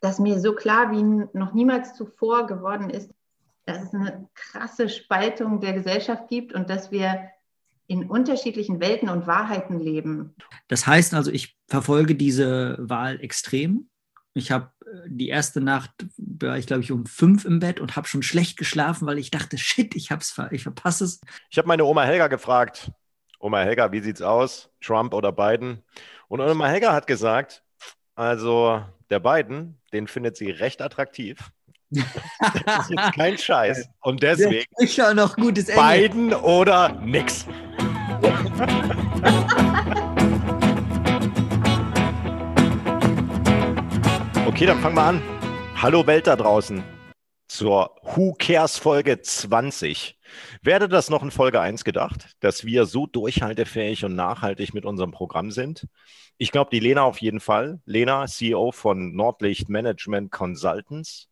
dass mir so klar wie noch niemals zuvor geworden ist, dass es eine krasse Spaltung der Gesellschaft gibt und dass wir in unterschiedlichen Welten und Wahrheiten leben. Das heißt also, ich verfolge diese Wahl extrem. Ich habe äh, die erste Nacht, war ich glaube ich um fünf im Bett und habe schon schlecht geschlafen, weil ich dachte, shit, ich, hab's, ich verpasse es. Ich habe meine Oma Helga gefragt, Oma Helga, wie sieht's aus? Trump oder Biden? Und Oma Helga hat gesagt, also der Biden, den findet sie recht attraktiv. Das ist jetzt kein Scheiß. Und deswegen. Ich schon noch gutes Ende. Biden oder nix. Okay, dann fangen wir an. Hallo Welt da draußen zur Who Cares Folge 20. Werde das noch in Folge 1 gedacht, dass wir so durchhaltefähig und nachhaltig mit unserem Programm sind? Ich glaube, die Lena auf jeden Fall. Lena, CEO von Nordlicht Management Consultants.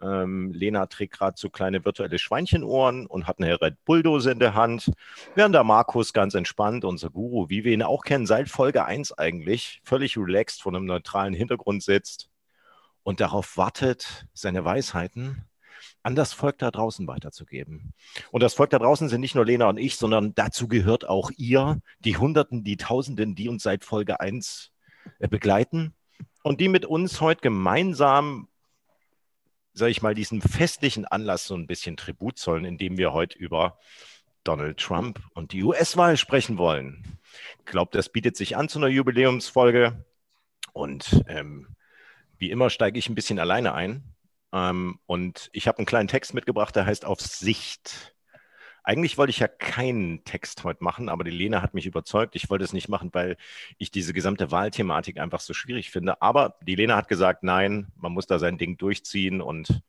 Ähm, Lena trägt gerade so kleine virtuelle Schweinchenohren und hat eine Red Bulldose in der Hand. Während der Markus ganz entspannt, unser Guru, wie wir ihn auch kennen, seit Folge 1 eigentlich, völlig relaxed vor einem neutralen Hintergrund sitzt und darauf wartet, seine Weisheiten an das Volk da draußen weiterzugeben. Und das Volk da draußen sind nicht nur Lena und ich, sondern dazu gehört auch ihr, die Hunderten, die Tausenden, die uns seit Folge 1 äh, begleiten und die mit uns heute gemeinsam sage ich mal, diesem festlichen Anlass so ein bisschen Tribut zollen, indem wir heute über Donald Trump und die US-Wahl sprechen wollen. Ich glaube, das bietet sich an zu einer Jubiläumsfolge. Und ähm, wie immer steige ich ein bisschen alleine ein. Ähm, und ich habe einen kleinen Text mitgebracht, der heißt Auf Sicht. Eigentlich wollte ich ja keinen Text heute machen, aber die Lena hat mich überzeugt. Ich wollte es nicht machen, weil ich diese gesamte Wahlthematik einfach so schwierig finde. Aber die Lena hat gesagt, nein, man muss da sein Ding durchziehen und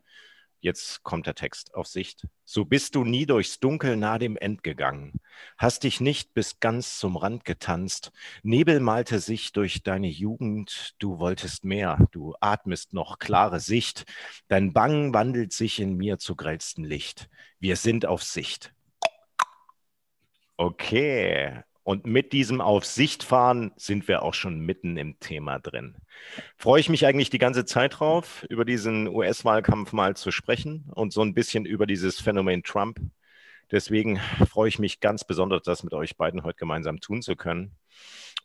Jetzt kommt der Text. Auf Sicht. So bist du nie durchs Dunkel nah dem End gegangen, hast dich nicht bis ganz zum Rand getanzt, Nebel malte sich durch deine Jugend, du wolltest mehr, du atmest noch klare Sicht, dein Bang wandelt sich in mir zu grellstem Licht. Wir sind auf Sicht. Okay, und mit diesem Auf fahren sind wir auch schon mitten im Thema drin. Freue ich mich eigentlich die ganze Zeit drauf, über diesen US-Wahlkampf mal zu sprechen und so ein bisschen über dieses Phänomen Trump. Deswegen freue ich mich ganz besonders, das mit euch beiden heute gemeinsam tun zu können.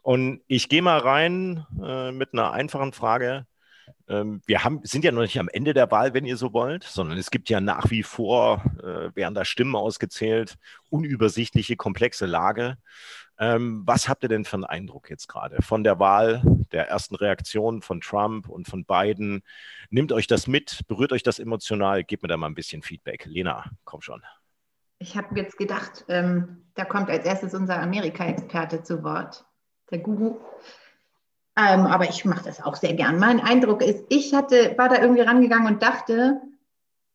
Und ich gehe mal rein äh, mit einer einfachen Frage. Ähm, wir haben, sind ja noch nicht am Ende der Wahl, wenn ihr so wollt, sondern es gibt ja nach wie vor, äh, werden da Stimmen ausgezählt, unübersichtliche, komplexe Lage. Ähm, was habt ihr denn für einen Eindruck jetzt gerade von der Wahl, der ersten Reaktion von Trump und von Biden? Nimmt euch das mit, berührt euch das emotional? Gebt mir da mal ein bisschen Feedback. Lena, komm schon. Ich habe jetzt gedacht, ähm, da kommt als erstes unser Amerika-Experte zu Wort, der Guru. Ähm, aber ich mache das auch sehr gern. Mein Eindruck ist, ich hatte, war da irgendwie rangegangen und dachte,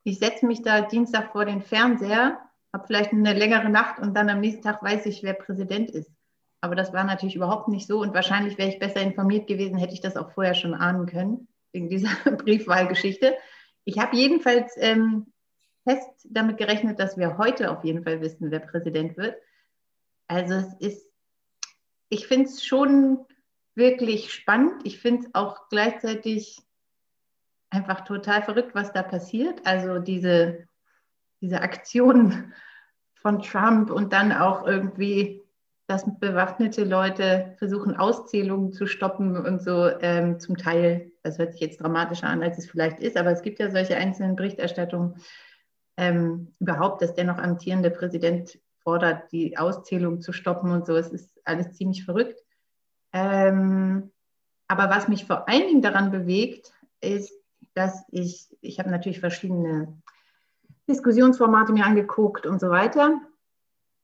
ich setze mich da Dienstag vor den Fernseher habe vielleicht eine längere Nacht und dann am nächsten Tag weiß ich, wer Präsident ist. Aber das war natürlich überhaupt nicht so und wahrscheinlich wäre ich besser informiert gewesen, hätte ich das auch vorher schon ahnen können, wegen dieser Briefwahlgeschichte. Ich habe jedenfalls ähm, fest damit gerechnet, dass wir heute auf jeden Fall wissen, wer Präsident wird. Also es ist, ich finde es schon wirklich spannend. Ich finde es auch gleichzeitig einfach total verrückt, was da passiert. Also diese diese Aktion von Trump und dann auch irgendwie, dass bewaffnete Leute versuchen, Auszählungen zu stoppen und so ähm, zum Teil, das hört sich jetzt dramatischer an, als es vielleicht ist, aber es gibt ja solche einzelnen Berichterstattungen ähm, überhaupt, dass der noch amtierende Präsident fordert, die Auszählung zu stoppen und so. Es ist alles ziemlich verrückt. Ähm, aber was mich vor allen Dingen daran bewegt, ist, dass ich, ich habe natürlich verschiedene Diskussionsformate mir angeguckt und so weiter,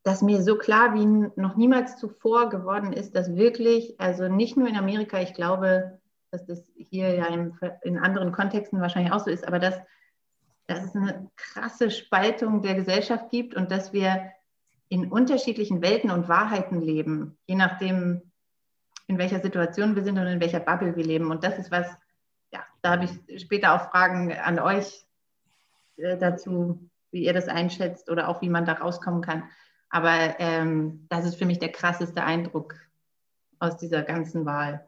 dass mir so klar wie noch niemals zuvor geworden ist, dass wirklich, also nicht nur in Amerika, ich glaube, dass das hier ja in, in anderen Kontexten wahrscheinlich auch so ist, aber dass, dass es eine krasse Spaltung der Gesellschaft gibt und dass wir in unterschiedlichen Welten und Wahrheiten leben, je nachdem, in welcher Situation wir sind und in welcher Bubble wir leben. Und das ist was, ja, da habe ich später auch Fragen an euch, äh, dazu, wie ihr das einschätzt oder auch wie man da rauskommen kann. Aber ähm, das ist für mich der krasseste Eindruck aus dieser ganzen Wahl.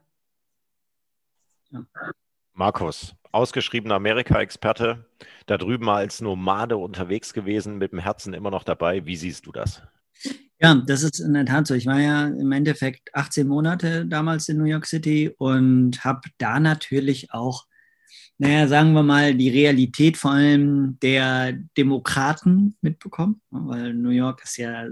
Ja. Markus, ausgeschriebener Amerika-Experte, da drüben mal als Nomade unterwegs gewesen, mit dem Herzen immer noch dabei. Wie siehst du das? Ja, das ist in der Tat so. Ich war ja im Endeffekt 18 Monate damals in New York City und habe da natürlich auch, naja, sagen wir mal, die Realität vor allem der Demokraten mitbekommen, weil New York ist ja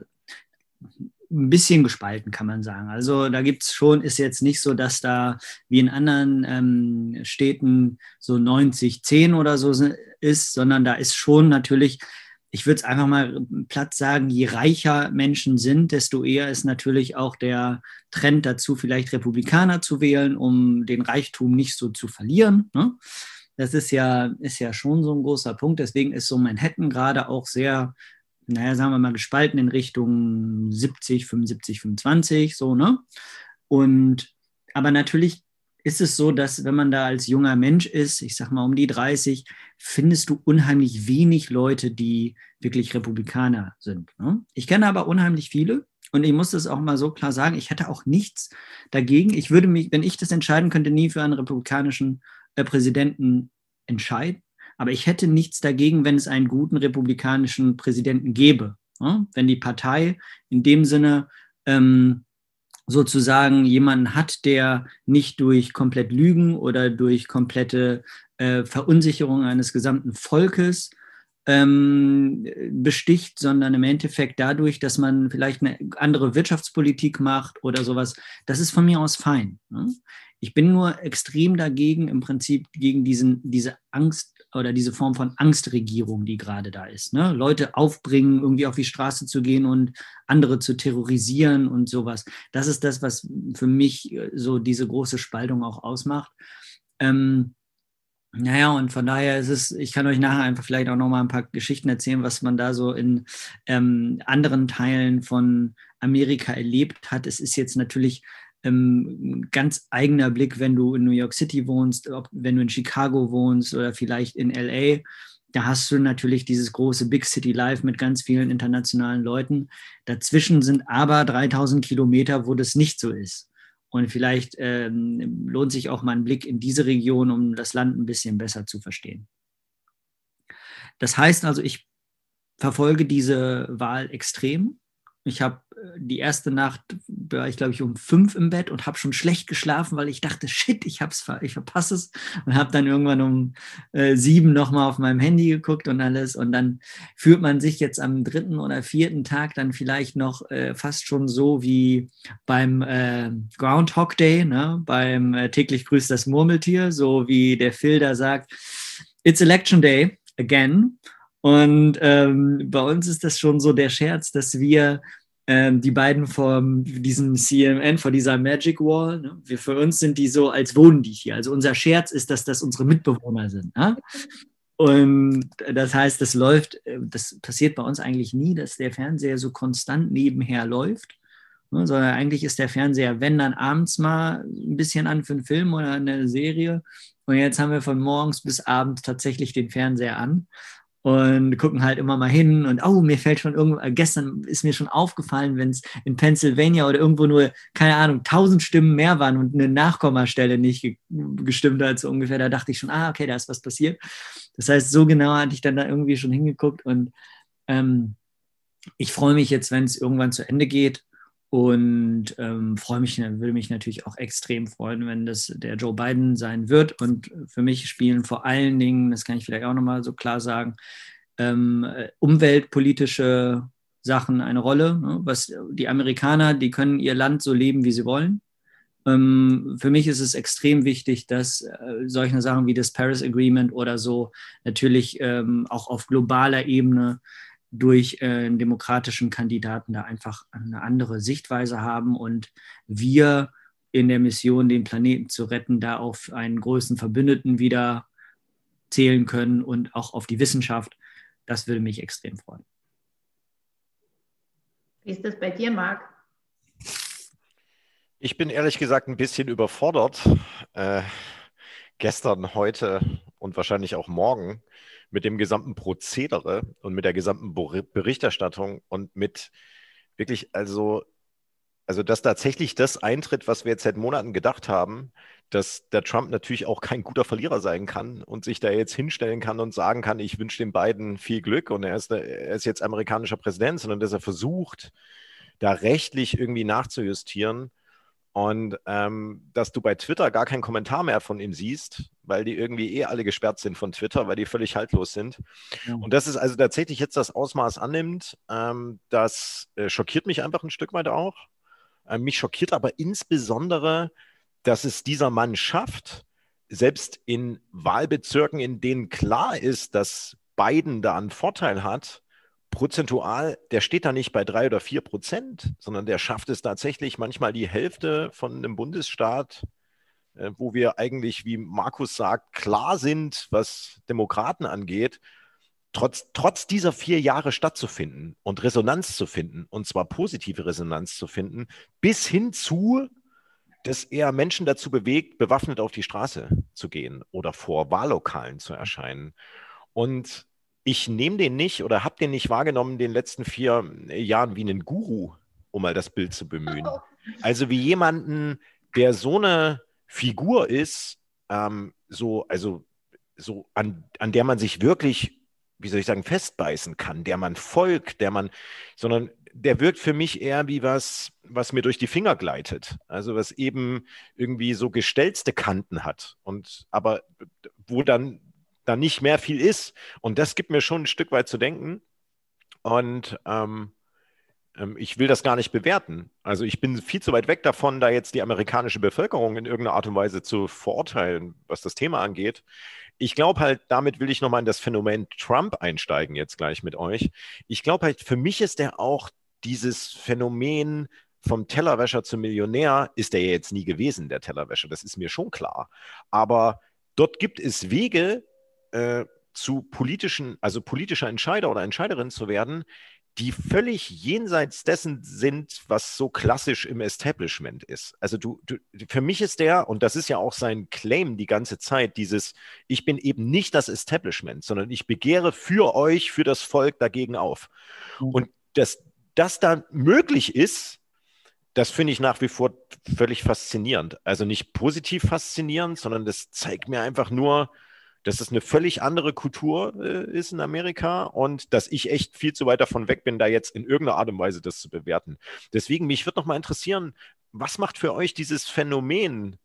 ein bisschen gespalten, kann man sagen. Also da gibt es schon, ist jetzt nicht so, dass da wie in anderen ähm, Städten so 90, 10 oder so ist, sondern da ist schon natürlich ich würde es einfach mal platt sagen, je reicher Menschen sind, desto eher ist natürlich auch der Trend dazu, vielleicht Republikaner zu wählen, um den Reichtum nicht so zu verlieren. Ne? Das ist ja, ist ja schon so ein großer Punkt. Deswegen ist so Manhattan gerade auch sehr, naja, sagen wir mal, gespalten in Richtung 70, 75, 25, so, ne? Und aber natürlich ist es so, dass wenn man da als junger Mensch ist, ich sag mal um die 30, findest du unheimlich wenig Leute, die wirklich Republikaner sind. Ne? Ich kenne aber unheimlich viele und ich muss das auch mal so klar sagen, ich hätte auch nichts dagegen. Ich würde mich, wenn ich das entscheiden könnte, nie für einen republikanischen äh, Präsidenten entscheiden. Aber ich hätte nichts dagegen, wenn es einen guten republikanischen Präsidenten gäbe. Ne? Wenn die Partei in dem Sinne ähm, sozusagen jemanden hat, der nicht durch komplett Lügen oder durch komplette äh, Verunsicherung eines gesamten Volkes ähm, besticht, sondern im Endeffekt dadurch, dass man vielleicht eine andere Wirtschaftspolitik macht oder sowas. Das ist von mir aus fein. Ne? Ich bin nur extrem dagegen, im Prinzip gegen diesen, diese Angst oder diese Form von Angstregierung, die gerade da ist. Ne? Leute aufbringen, irgendwie auf die Straße zu gehen und andere zu terrorisieren und sowas. Das ist das, was für mich äh, so diese große Spaltung auch ausmacht. Ähm, naja, und von daher ist es, ich kann euch nachher einfach vielleicht auch noch mal ein paar Geschichten erzählen, was man da so in ähm, anderen Teilen von Amerika erlebt hat. Es ist jetzt natürlich ähm, ganz eigener Blick, wenn du in New York City wohnst, ob, wenn du in Chicago wohnst oder vielleicht in LA. Da hast du natürlich dieses große Big City Life mit ganz vielen internationalen Leuten. Dazwischen sind aber 3000 Kilometer, wo das nicht so ist. Und vielleicht ähm, lohnt sich auch mal ein Blick in diese Region, um das Land ein bisschen besser zu verstehen. Das heißt also, ich verfolge diese Wahl extrem. Ich habe die erste Nacht war ich, glaube ich, um fünf im Bett und habe schon schlecht geschlafen, weil ich dachte, shit, ich, hab's, ich verpasse es. Und habe dann irgendwann um äh, sieben nochmal auf meinem Handy geguckt und alles. Und dann fühlt man sich jetzt am dritten oder vierten Tag dann vielleicht noch äh, fast schon so wie beim äh, Groundhog Day, ne? beim äh, täglich grüßt das Murmeltier, so wie der Phil da sagt, It's Election Day again. Und ähm, bei uns ist das schon so der Scherz, dass wir ähm, die beiden vor diesem CMN, vor dieser Magic Wall. Ne? Wir, für uns sind die so, als wohnen die hier. Also unser Scherz ist, dass das unsere Mitbewohner sind. Ne? Und das heißt, das läuft, äh, das passiert bei uns eigentlich nie, dass der Fernseher so konstant nebenher läuft. Ne? Sondern eigentlich ist der Fernseher, wenn dann abends mal ein bisschen an für einen Film oder eine Serie. Und jetzt haben wir von morgens bis abends tatsächlich den Fernseher an und gucken halt immer mal hin und oh, mir fällt schon irgendwo, äh, gestern ist mir schon aufgefallen, wenn es in Pennsylvania oder irgendwo nur, keine Ahnung, tausend Stimmen mehr waren und eine Nachkommastelle nicht ge gestimmt hat, so ungefähr, da dachte ich schon, ah, okay, da ist was passiert. Das heißt, so genau hatte ich dann da irgendwie schon hingeguckt und ähm, ich freue mich jetzt, wenn es irgendwann zu Ende geht und ähm, freue mich, würde mich natürlich auch extrem freuen, wenn das der Joe Biden sein wird. Und für mich spielen vor allen Dingen, das kann ich vielleicht auch nochmal so klar sagen, ähm, umweltpolitische Sachen eine Rolle. Ne? Was die Amerikaner, die können ihr Land so leben, wie sie wollen. Ähm, für mich ist es extrem wichtig, dass äh, solche Sachen wie das Paris Agreement oder so natürlich ähm, auch auf globaler Ebene durch äh, einen demokratischen Kandidaten da einfach eine andere Sichtweise haben und wir in der Mission, den Planeten zu retten, da auf einen größten Verbündeten wieder zählen können und auch auf die Wissenschaft. Das würde mich extrem freuen. Wie ist das bei dir, Marc? Ich bin ehrlich gesagt ein bisschen überfordert. Äh, gestern, heute und wahrscheinlich auch morgen mit dem gesamten Prozedere und mit der gesamten Berichterstattung und mit wirklich, also also dass tatsächlich das eintritt, was wir jetzt seit Monaten gedacht haben, dass der Trump natürlich auch kein guter Verlierer sein kann und sich da jetzt hinstellen kann und sagen kann, ich wünsche den beiden viel Glück und er ist, er ist jetzt amerikanischer Präsident, sondern dass er versucht, da rechtlich irgendwie nachzujustieren und ähm, dass du bei Twitter gar keinen Kommentar mehr von ihm siehst, weil die irgendwie eh alle gesperrt sind von Twitter, weil die völlig haltlos sind. Ja. Und das ist also tatsächlich jetzt das Ausmaß annimmt, ähm, das äh, schockiert mich einfach ein Stück weit auch. Äh, mich schockiert aber insbesondere, dass es dieser Mann schafft, selbst in Wahlbezirken, in denen klar ist, dass Biden da einen Vorteil hat, prozentual, der steht da nicht bei drei oder vier Prozent, sondern der schafft es tatsächlich manchmal die Hälfte von einem Bundesstaat, äh, wo wir eigentlich, wie Markus sagt, klar sind, was Demokraten angeht, trotz, trotz dieser vier Jahre stattzufinden und Resonanz zu finden, und zwar positive Resonanz zu finden, bis hin zu, dass er Menschen dazu bewegt, bewaffnet auf die Straße zu gehen oder vor Wahllokalen zu erscheinen. Und ich nehme den nicht oder habe den nicht wahrgenommen in den letzten vier Jahren wie einen Guru, um mal das Bild zu bemühen. Oh. Also wie jemanden, der so eine Figur ist, ähm, so, also so an, an der man sich wirklich wie soll ich sagen, festbeißen kann, der man folgt, der man, sondern der wirkt für mich eher wie was, was mir durch die Finger gleitet. Also was eben irgendwie so gestellte Kanten hat und aber wo dann, dann nicht mehr viel ist. Und das gibt mir schon ein Stück weit zu denken. Und ähm, ähm ich will das gar nicht bewerten. Also ich bin viel zu weit weg davon, da jetzt die amerikanische Bevölkerung in irgendeiner Art und Weise zu verurteilen, was das Thema angeht ich glaube halt, damit will ich nochmal in das Phänomen Trump einsteigen, jetzt gleich mit euch. Ich glaube halt, für mich ist der auch dieses Phänomen vom Tellerwäscher zum Millionär, ist er ja jetzt nie gewesen, der Tellerwäscher, das ist mir schon klar. Aber dort gibt es Wege, äh, zu politischen, also politischer Entscheider oder Entscheiderin zu werden, die völlig jenseits dessen sind, was so klassisch im Establishment ist. Also du, du, für mich ist der, und das ist ja auch sein Claim die ganze Zeit, dieses, ich bin eben nicht das Establishment, sondern ich begehre für euch, für das Volk dagegen auf. Mhm. Und dass das da möglich ist, das finde ich nach wie vor völlig faszinierend. Also nicht positiv faszinierend, sondern das zeigt mir einfach nur, dass es eine völlig andere Kultur äh, ist in Amerika und dass ich echt viel zu weit davon weg bin, da jetzt in irgendeiner Art und Weise das zu bewerten. Deswegen, mich würde noch mal interessieren, was macht für euch dieses Phänomen,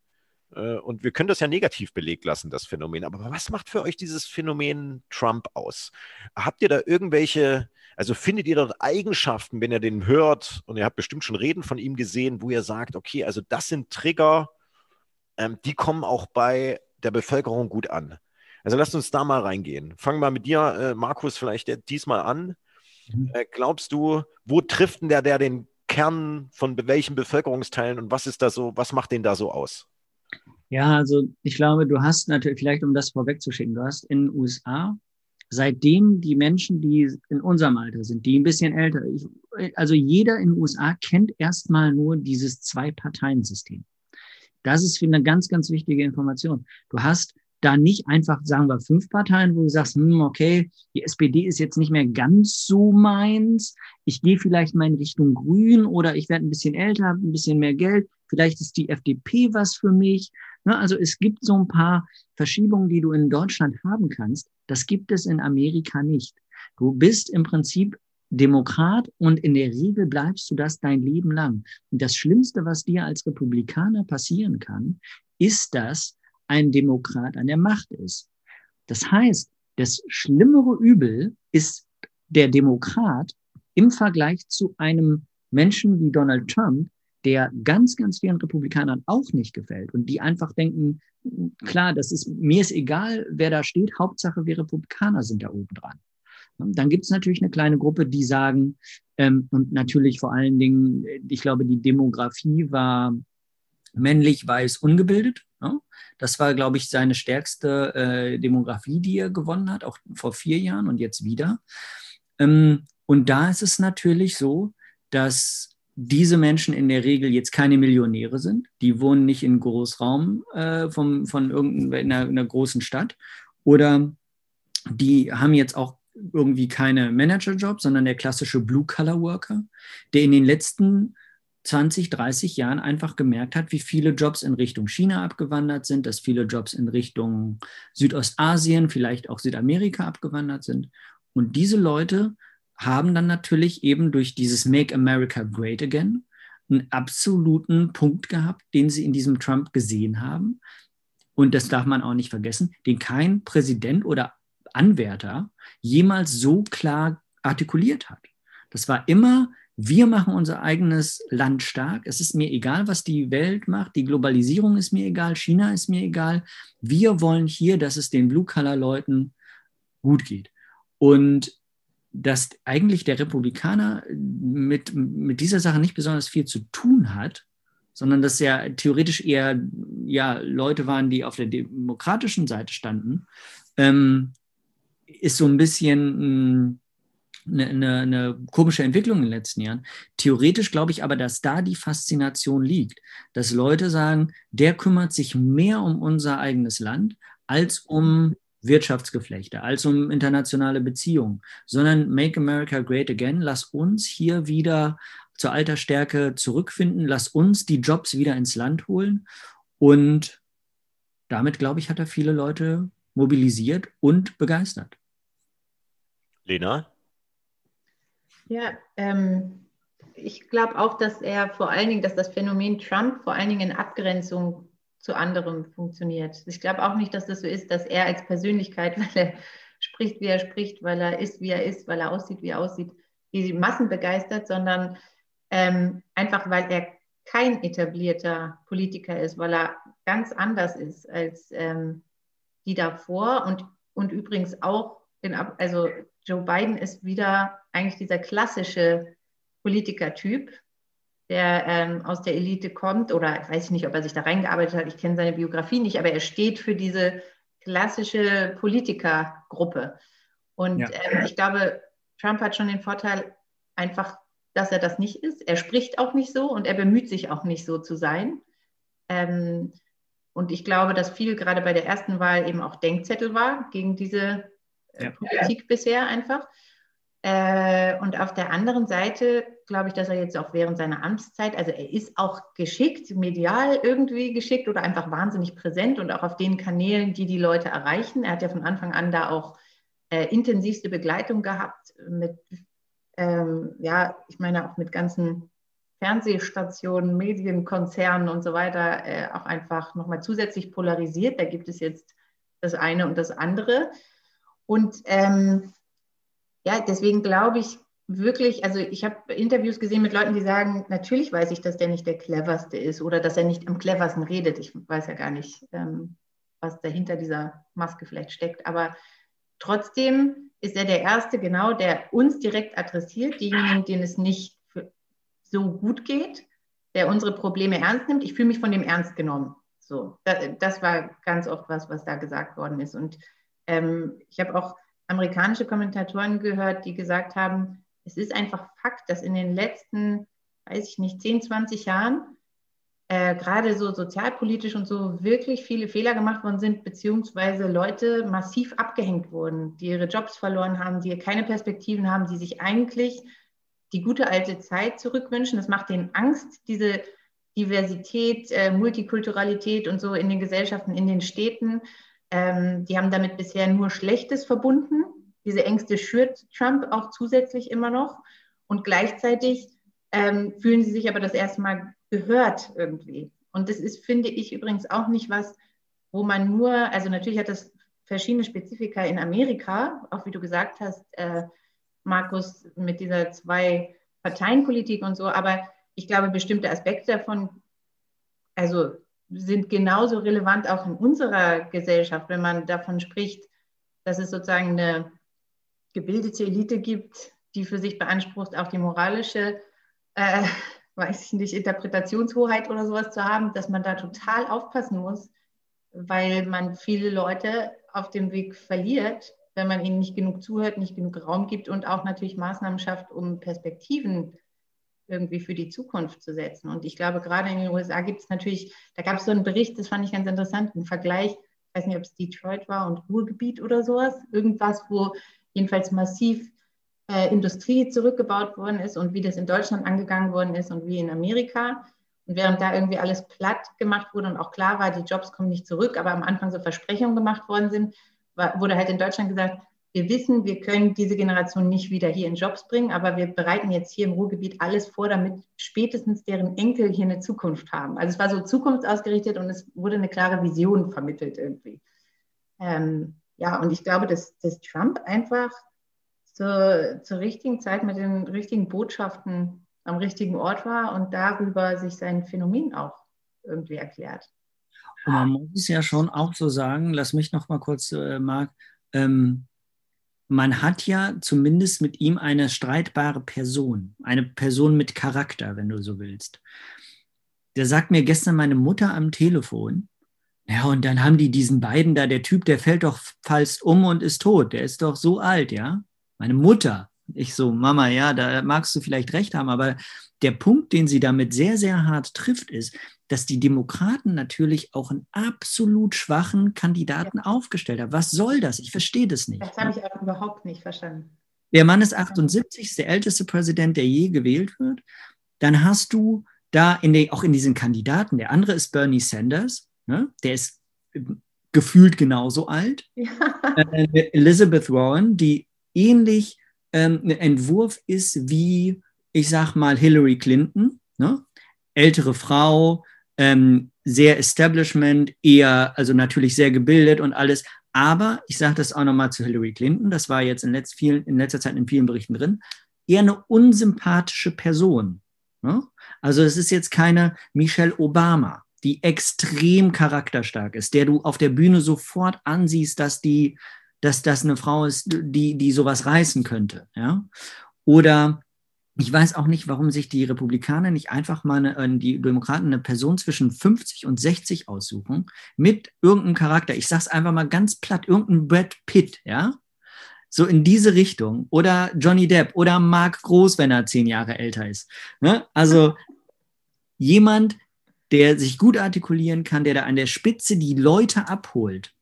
äh, und wir können das ja negativ belegt lassen, das Phänomen, aber was macht für euch dieses Phänomen Trump aus? Habt ihr da irgendwelche, also findet ihr dort Eigenschaften, wenn ihr den hört, und ihr habt bestimmt schon Reden von ihm gesehen, wo ihr sagt, okay, also das sind Trigger, ähm, die kommen auch bei der Bevölkerung gut an. Also lasst uns da mal reingehen. Fangen wir mit dir, äh, Markus, vielleicht diesmal an. Mhm. Äh, glaubst du, wo trifft denn der, der den Kern von welchen Bevölkerungsteilen und was ist da so, was macht den da so aus? Ja, also ich glaube, du hast natürlich, vielleicht um das vorwegzuschicken, du hast in den USA, seitdem die Menschen, die in unserem Alter sind, die ein bisschen älter, ich, also jeder in den USA kennt erstmal nur dieses Zwei-Parteien-System. Das ist für eine ganz, ganz wichtige Information. Du hast da nicht einfach, sagen wir, fünf Parteien, wo du sagst, hm, okay, die SPD ist jetzt nicht mehr ganz so meins, ich gehe vielleicht mal in Richtung Grün oder ich werde ein bisschen älter, ein bisschen mehr Geld, vielleicht ist die FDP was für mich. Ne, also es gibt so ein paar Verschiebungen, die du in Deutschland haben kannst. Das gibt es in Amerika nicht. Du bist im Prinzip Demokrat und in der Regel bleibst du das dein Leben lang. Und das Schlimmste, was dir als Republikaner passieren kann, ist das, ein Demokrat an der Macht ist. Das heißt, das schlimmere Übel ist der Demokrat im Vergleich zu einem Menschen wie Donald Trump, der ganz, ganz vielen Republikanern auch nicht gefällt und die einfach denken, klar, das ist, mir ist egal, wer da steht, Hauptsache wir Republikaner sind da oben dran. Dann gibt es natürlich eine kleine Gruppe, die sagen, ähm, und natürlich vor allen Dingen, ich glaube, die Demografie war männlich, weiß, ungebildet. Ne? Das war, glaube ich, seine stärkste äh, Demografie, die er gewonnen hat, auch vor vier Jahren und jetzt wieder. Ähm, und da ist es natürlich so, dass diese Menschen in der Regel jetzt keine Millionäre sind. Die wohnen nicht in Großraum äh, vom, von irgendeiner einer großen Stadt oder die haben jetzt auch irgendwie keine Managerjob, sondern der klassische Blue-Collar-Worker, der in den letzten 20, 30 Jahren einfach gemerkt hat, wie viele Jobs in Richtung China abgewandert sind, dass viele Jobs in Richtung Südostasien, vielleicht auch Südamerika abgewandert sind. Und diese Leute haben dann natürlich eben durch dieses Make America Great Again einen absoluten Punkt gehabt, den sie in diesem Trump gesehen haben. Und das darf man auch nicht vergessen, den kein Präsident oder Anwärter jemals so klar artikuliert hat. Das war immer wir machen unser eigenes Land stark. Es ist mir egal, was die Welt macht. Die Globalisierung ist mir egal. China ist mir egal. Wir wollen hier, dass es den Blue-Color-Leuten gut geht. Und dass eigentlich der Republikaner mit, mit dieser Sache nicht besonders viel zu tun hat, sondern dass ja theoretisch eher ja, Leute waren, die auf der demokratischen Seite standen, ähm, ist so ein bisschen eine, eine, eine, komische Entwicklung in den letzten Jahren. Theoretisch glaube ich aber, dass da die Faszination liegt, dass Leute sagen, der kümmert sich mehr um unser eigenes Land als um Wirtschaftsgeflechte, als um internationale Beziehungen, sondern Make America Great Again, lass uns hier wieder zur alter Stärke zurückfinden, lass uns die Jobs wieder ins Land holen und damit, glaube ich, hat er viele Leute mobilisiert und begeistert. Lena? Ja, ähm, ich glaube auch, dass er vor allen Dingen, dass das Phänomen Trump vor allen Dingen in Abgrenzung zu anderem funktioniert. Ich glaube auch nicht, dass das so ist, dass er als Persönlichkeit, weil er spricht, wie er spricht, weil er ist, wie er ist, weil er aussieht, wie er aussieht, die Massen begeistert, sondern ähm, einfach, weil er kein etablierter Politiker ist, weil er ganz anders ist als ähm, die davor und, und übrigens auch in, also Joe Biden ist wieder eigentlich dieser klassische Politikertyp, der ähm, aus der Elite kommt, oder weiß ich nicht, ob er sich da reingearbeitet hat, ich kenne seine Biografie nicht, aber er steht für diese klassische Politikergruppe. Und ja. ähm, ich glaube, Trump hat schon den Vorteil, einfach, dass er das nicht ist. Er spricht auch nicht so und er bemüht sich auch nicht so zu sein. Ähm, und ich glaube, dass viel gerade bei der ersten Wahl eben auch Denkzettel war gegen diese ja. Politik bisher einfach. Äh, und auf der anderen Seite glaube ich, dass er jetzt auch während seiner Amtszeit, also er ist auch geschickt, medial irgendwie geschickt oder einfach wahnsinnig präsent und auch auf den Kanälen, die die Leute erreichen. Er hat ja von Anfang an da auch äh, intensivste Begleitung gehabt mit, ähm, ja, ich meine auch mit ganzen Fernsehstationen, Medienkonzernen und so weiter, äh, auch einfach nochmal zusätzlich polarisiert. Da gibt es jetzt das eine und das andere. Und ähm, ja, deswegen glaube ich wirklich, also ich habe Interviews gesehen mit Leuten, die sagen, natürlich weiß ich, dass der nicht der cleverste ist oder dass er nicht am cleversten redet. Ich weiß ja gar nicht, ähm, was dahinter dieser Maske vielleicht steckt. Aber trotzdem ist er der Erste, genau, der uns direkt adressiert, diejenigen, denen es nicht so gut geht, der unsere Probleme ernst nimmt. Ich fühle mich von dem ernst genommen. So, das, das war ganz oft was, was da gesagt worden ist. Und ähm, ich habe auch amerikanische Kommentatoren gehört, die gesagt haben, es ist einfach Fakt, dass in den letzten, weiß ich nicht, 10, 20 Jahren äh, gerade so sozialpolitisch und so wirklich viele Fehler gemacht worden sind, beziehungsweise Leute massiv abgehängt wurden, die ihre Jobs verloren haben, die keine Perspektiven haben, die sich eigentlich die gute alte Zeit zurückwünschen. Das macht denen Angst, diese Diversität, äh, Multikulturalität und so in den Gesellschaften, in den Städten. Ähm, die haben damit bisher nur Schlechtes verbunden. Diese Ängste schürt Trump auch zusätzlich immer noch. Und gleichzeitig ähm, fühlen sie sich aber das erste Mal gehört irgendwie. Und das ist, finde ich, übrigens auch nicht was, wo man nur, also natürlich hat das verschiedene Spezifika in Amerika, auch wie du gesagt hast, äh, Markus, mit dieser Zwei-Parteien-Politik und so, aber ich glaube, bestimmte Aspekte davon, also sind genauso relevant auch in unserer Gesellschaft, wenn man davon spricht, dass es sozusagen eine gebildete Elite gibt, die für sich beansprucht, auch die moralische, äh, weiß ich nicht, Interpretationshoheit oder sowas zu haben, dass man da total aufpassen muss, weil man viele Leute auf dem Weg verliert, wenn man ihnen nicht genug zuhört, nicht genug Raum gibt und auch natürlich Maßnahmen schafft, um Perspektiven irgendwie für die Zukunft zu setzen. Und ich glaube, gerade in den USA gibt es natürlich, da gab es so einen Bericht, das fand ich ganz interessant, einen Vergleich, ich weiß nicht, ob es Detroit war und Ruhrgebiet oder sowas, irgendwas, wo jedenfalls massiv äh, Industrie zurückgebaut worden ist und wie das in Deutschland angegangen worden ist und wie in Amerika. Und während da irgendwie alles platt gemacht wurde und auch klar war, die Jobs kommen nicht zurück, aber am Anfang so Versprechungen gemacht worden sind, war, wurde halt in Deutschland gesagt, wir wissen, wir können diese Generation nicht wieder hier in Jobs bringen, aber wir bereiten jetzt hier im Ruhrgebiet alles vor, damit spätestens deren Enkel hier eine Zukunft haben. Also es war so zukunftsausgerichtet und es wurde eine klare Vision vermittelt irgendwie. Ähm, ja, und ich glaube, dass, dass Trump einfach zur, zur richtigen Zeit mit den richtigen Botschaften am richtigen Ort war und darüber sich sein Phänomen auch irgendwie erklärt. Und man muss es ja schon auch so sagen, lass mich noch mal kurz, äh, Marc, ähm, man hat ja zumindest mit ihm eine streitbare Person, eine Person mit Charakter, wenn du so willst. Der sagt mir gestern meine Mutter am Telefon, ja, und dann haben die diesen beiden da, der Typ, der fällt doch falls um und ist tot, der ist doch so alt, ja. Meine Mutter, ich so, Mama, ja, da magst du vielleicht recht haben, aber der Punkt, den sie damit sehr, sehr hart trifft, ist, dass die Demokraten natürlich auch einen absolut schwachen Kandidaten ja. aufgestellt haben. Was soll das? Ich verstehe das nicht. Das habe ich auch überhaupt nicht verstanden. Der Mann ist 78, ist der älteste Präsident, der je gewählt wird. Dann hast du da in den, auch in diesen Kandidaten, der andere ist Bernie Sanders, ne? der ist gefühlt genauso alt. Ja. Äh, Elizabeth Warren, die ähnlich ähm, ein Entwurf ist wie, ich sag mal, Hillary Clinton, ne? ältere Frau, ähm, sehr Establishment, eher, also natürlich sehr gebildet und alles. Aber ich sage das auch nochmal zu Hillary Clinton, das war jetzt in, letzt vielen, in letzter Zeit in vielen Berichten drin, eher eine unsympathische Person. Ne? Also es ist jetzt keine Michelle Obama, die extrem charakterstark ist, der du auf der Bühne sofort ansiehst, dass die, dass das eine Frau ist, die, die sowas reißen könnte. Ja? Oder ich weiß auch nicht, warum sich die Republikaner nicht einfach mal eine, äh, die Demokraten eine Person zwischen 50 und 60 aussuchen mit irgendeinem Charakter. Ich sag's einfach mal ganz platt, irgendein Brad Pitt, ja? So in diese Richtung. Oder Johnny Depp oder Mark Groß, wenn er zehn Jahre älter ist. Ne? Also jemand, der sich gut artikulieren kann, der da an der Spitze die Leute abholt.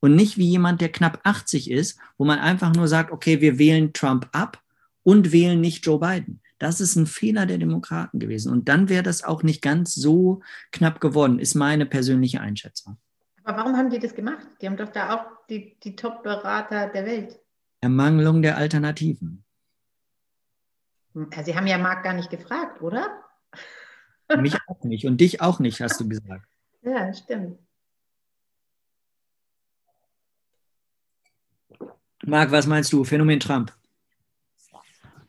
Und nicht wie jemand, der knapp 80 ist, wo man einfach nur sagt, okay, wir wählen Trump ab und wählen nicht Joe Biden. Das ist ein Fehler der Demokraten gewesen. Und dann wäre das auch nicht ganz so knapp geworden, ist meine persönliche Einschätzung. Aber warum haben die das gemacht? Die haben doch da auch die, die Top-Berater der Welt. Ermangelung der Alternativen. Sie haben ja Marc gar nicht gefragt, oder? Mich auch nicht und dich auch nicht, hast du gesagt. Ja, stimmt. Marc, was meinst du? Phänomen Trump.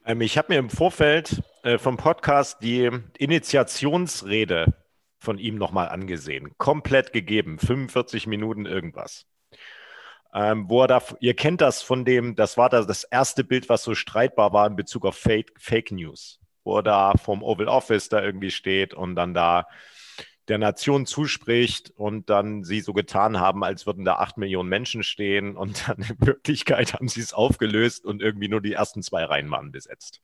Ähm, ich habe mir im Vorfeld äh, vom Podcast die Initiationsrede von ihm nochmal angesehen. Komplett gegeben, 45 Minuten irgendwas. Ähm, wo er da, ihr kennt das von dem, das war das, das erste Bild, was so streitbar war in Bezug auf Fake, Fake News, wo er da vom Oval Office da irgendwie steht und dann da der Nation zuspricht und dann sie so getan haben, als würden da acht Millionen Menschen stehen und dann in Wirklichkeit haben sie es aufgelöst und irgendwie nur die ersten zwei Reihen waren besetzt.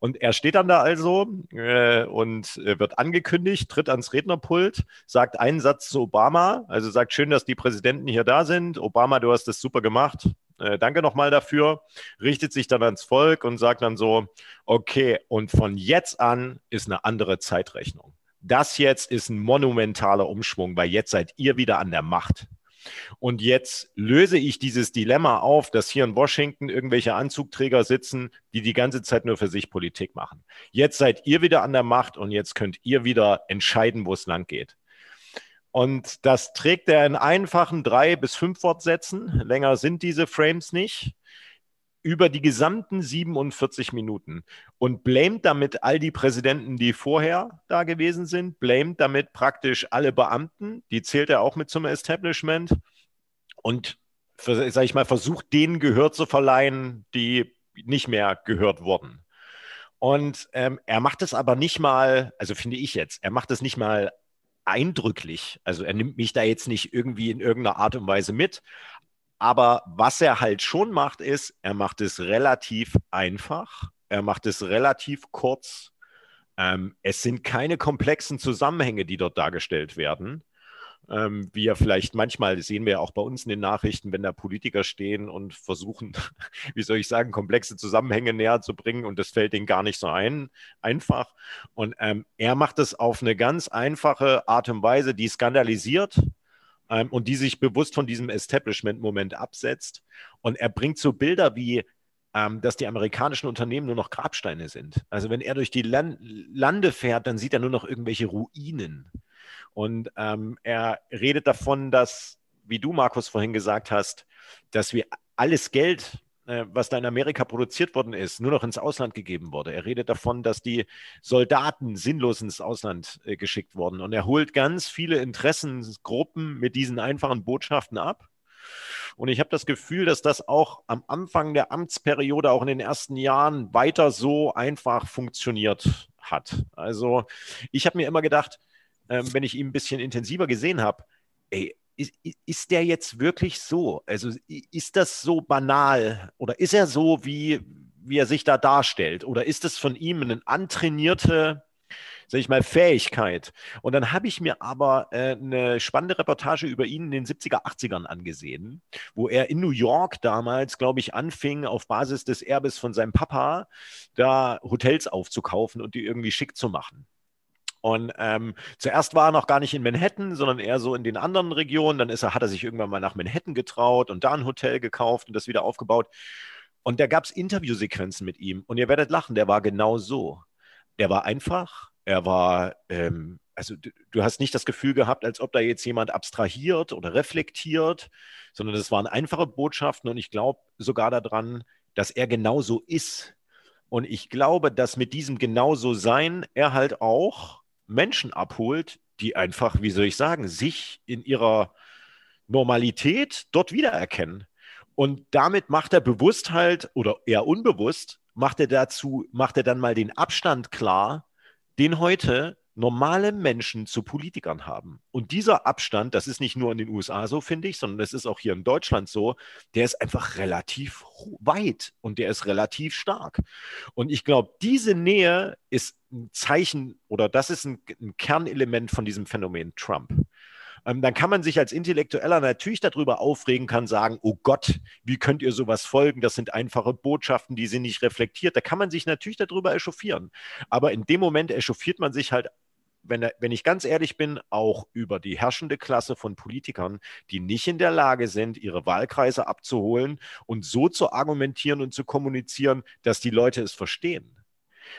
Und er steht dann da also äh, und äh, wird angekündigt, tritt ans Rednerpult, sagt einen Satz zu Obama, also sagt schön, dass die Präsidenten hier da sind. Obama, du hast das super gemacht. Äh, danke nochmal dafür. Richtet sich dann ans Volk und sagt dann so, okay, und von jetzt an ist eine andere Zeitrechnung das jetzt ist ein monumentaler Umschwung, weil jetzt seid ihr wieder an der Macht. Und jetzt löse ich dieses Dilemma auf, dass hier in Washington irgendwelche Anzugträger sitzen, die die ganze Zeit nur für sich Politik machen. Jetzt seid ihr wieder an der Macht und jetzt könnt ihr wieder entscheiden, wo es lang geht. Und das trägt er in einfachen drei bis fünf Wortsätzen. Länger sind diese Frames nicht über die gesamten 47 Minuten und blamet damit all die Präsidenten, die vorher da gewesen sind, blamet damit praktisch alle Beamten, die zählt er auch mit zum Establishment und, sag ich mal, versucht denen Gehör zu verleihen, die nicht mehr gehört wurden. Und ähm, er macht es aber nicht mal, also finde ich jetzt, er macht es nicht mal eindrücklich. Also er nimmt mich da jetzt nicht irgendwie in irgendeiner Art und Weise mit, aber was er halt schon macht, ist, er macht es relativ einfach, er macht es relativ kurz. Ähm, es sind keine komplexen Zusammenhänge, die dort dargestellt werden, ähm, wie er vielleicht manchmal, sehen wir ja auch bei uns in den Nachrichten, wenn da Politiker stehen und versuchen, wie soll ich sagen, komplexe Zusammenhänge näher zu bringen und das fällt denen gar nicht so ein, einfach. Und ähm, er macht es auf eine ganz einfache Art und Weise, die skandalisiert ähm, und die sich bewusst von diesem Establishment-Moment absetzt. Und er bringt so Bilder wie, ähm, dass die amerikanischen Unternehmen nur noch Grabsteine sind. Also wenn er durch die Land Lande fährt, dann sieht er nur noch irgendwelche Ruinen. Und ähm, er redet davon, dass, wie du, Markus, vorhin gesagt hast, dass wir alles Geld, was da in Amerika produziert worden ist, nur noch ins Ausland gegeben wurde. Er redet davon, dass die Soldaten sinnlos ins Ausland äh, geschickt wurden. Und er holt ganz viele Interessensgruppen mit diesen einfachen Botschaften ab. Und ich habe das Gefühl, dass das auch am Anfang der Amtsperiode, auch in den ersten Jahren, weiter so einfach funktioniert hat. Also ich habe mir immer gedacht, ähm, wenn ich ihn ein bisschen intensiver gesehen habe, ey, ist, ist der jetzt wirklich so? Also ist das so banal oder ist er so, wie, wie er sich da darstellt? Oder ist es von ihm eine antrainierte, sag ich mal, Fähigkeit? Und dann habe ich mir aber äh, eine spannende Reportage über ihn in den 70er, 80ern angesehen, wo er in New York damals, glaube ich, anfing, auf Basis des Erbes von seinem Papa da Hotels aufzukaufen und die irgendwie schick zu machen. Und ähm, zuerst war er noch gar nicht in Manhattan, sondern eher so in den anderen Regionen. Dann ist er, hat er sich irgendwann mal nach Manhattan getraut und da ein Hotel gekauft und das wieder aufgebaut. Und da gab es Interviewsequenzen mit ihm. Und ihr werdet lachen, der war genau so. Er war einfach, er war, ähm, also du, du, hast nicht das Gefühl gehabt, als ob da jetzt jemand abstrahiert oder reflektiert, sondern es waren einfache Botschaften und ich glaube sogar daran, dass er genauso ist. Und ich glaube, dass mit diesem genauso sein er halt auch Menschen abholt, die einfach, wie soll ich sagen, sich in ihrer Normalität dort wiedererkennen. Und damit macht er bewusst halt oder eher unbewusst, macht er dazu, macht er dann mal den Abstand klar, den heute normale Menschen zu Politikern haben. Und dieser Abstand, das ist nicht nur in den USA so, finde ich, sondern das ist auch hier in Deutschland so, der ist einfach relativ weit und der ist relativ stark. Und ich glaube, diese Nähe ist ein Zeichen oder das ist ein, ein Kernelement von diesem Phänomen Trump ähm, dann kann man sich als Intellektueller natürlich darüber aufregen, kann sagen, oh Gott, wie könnt ihr sowas folgen? Das sind einfache Botschaften, die sind nicht reflektiert. Da kann man sich natürlich darüber echauffieren. Aber in dem Moment echauffiert man sich halt wenn, wenn ich ganz ehrlich bin, auch über die herrschende Klasse von Politikern, die nicht in der Lage sind, ihre Wahlkreise abzuholen und so zu argumentieren und zu kommunizieren, dass die Leute es verstehen.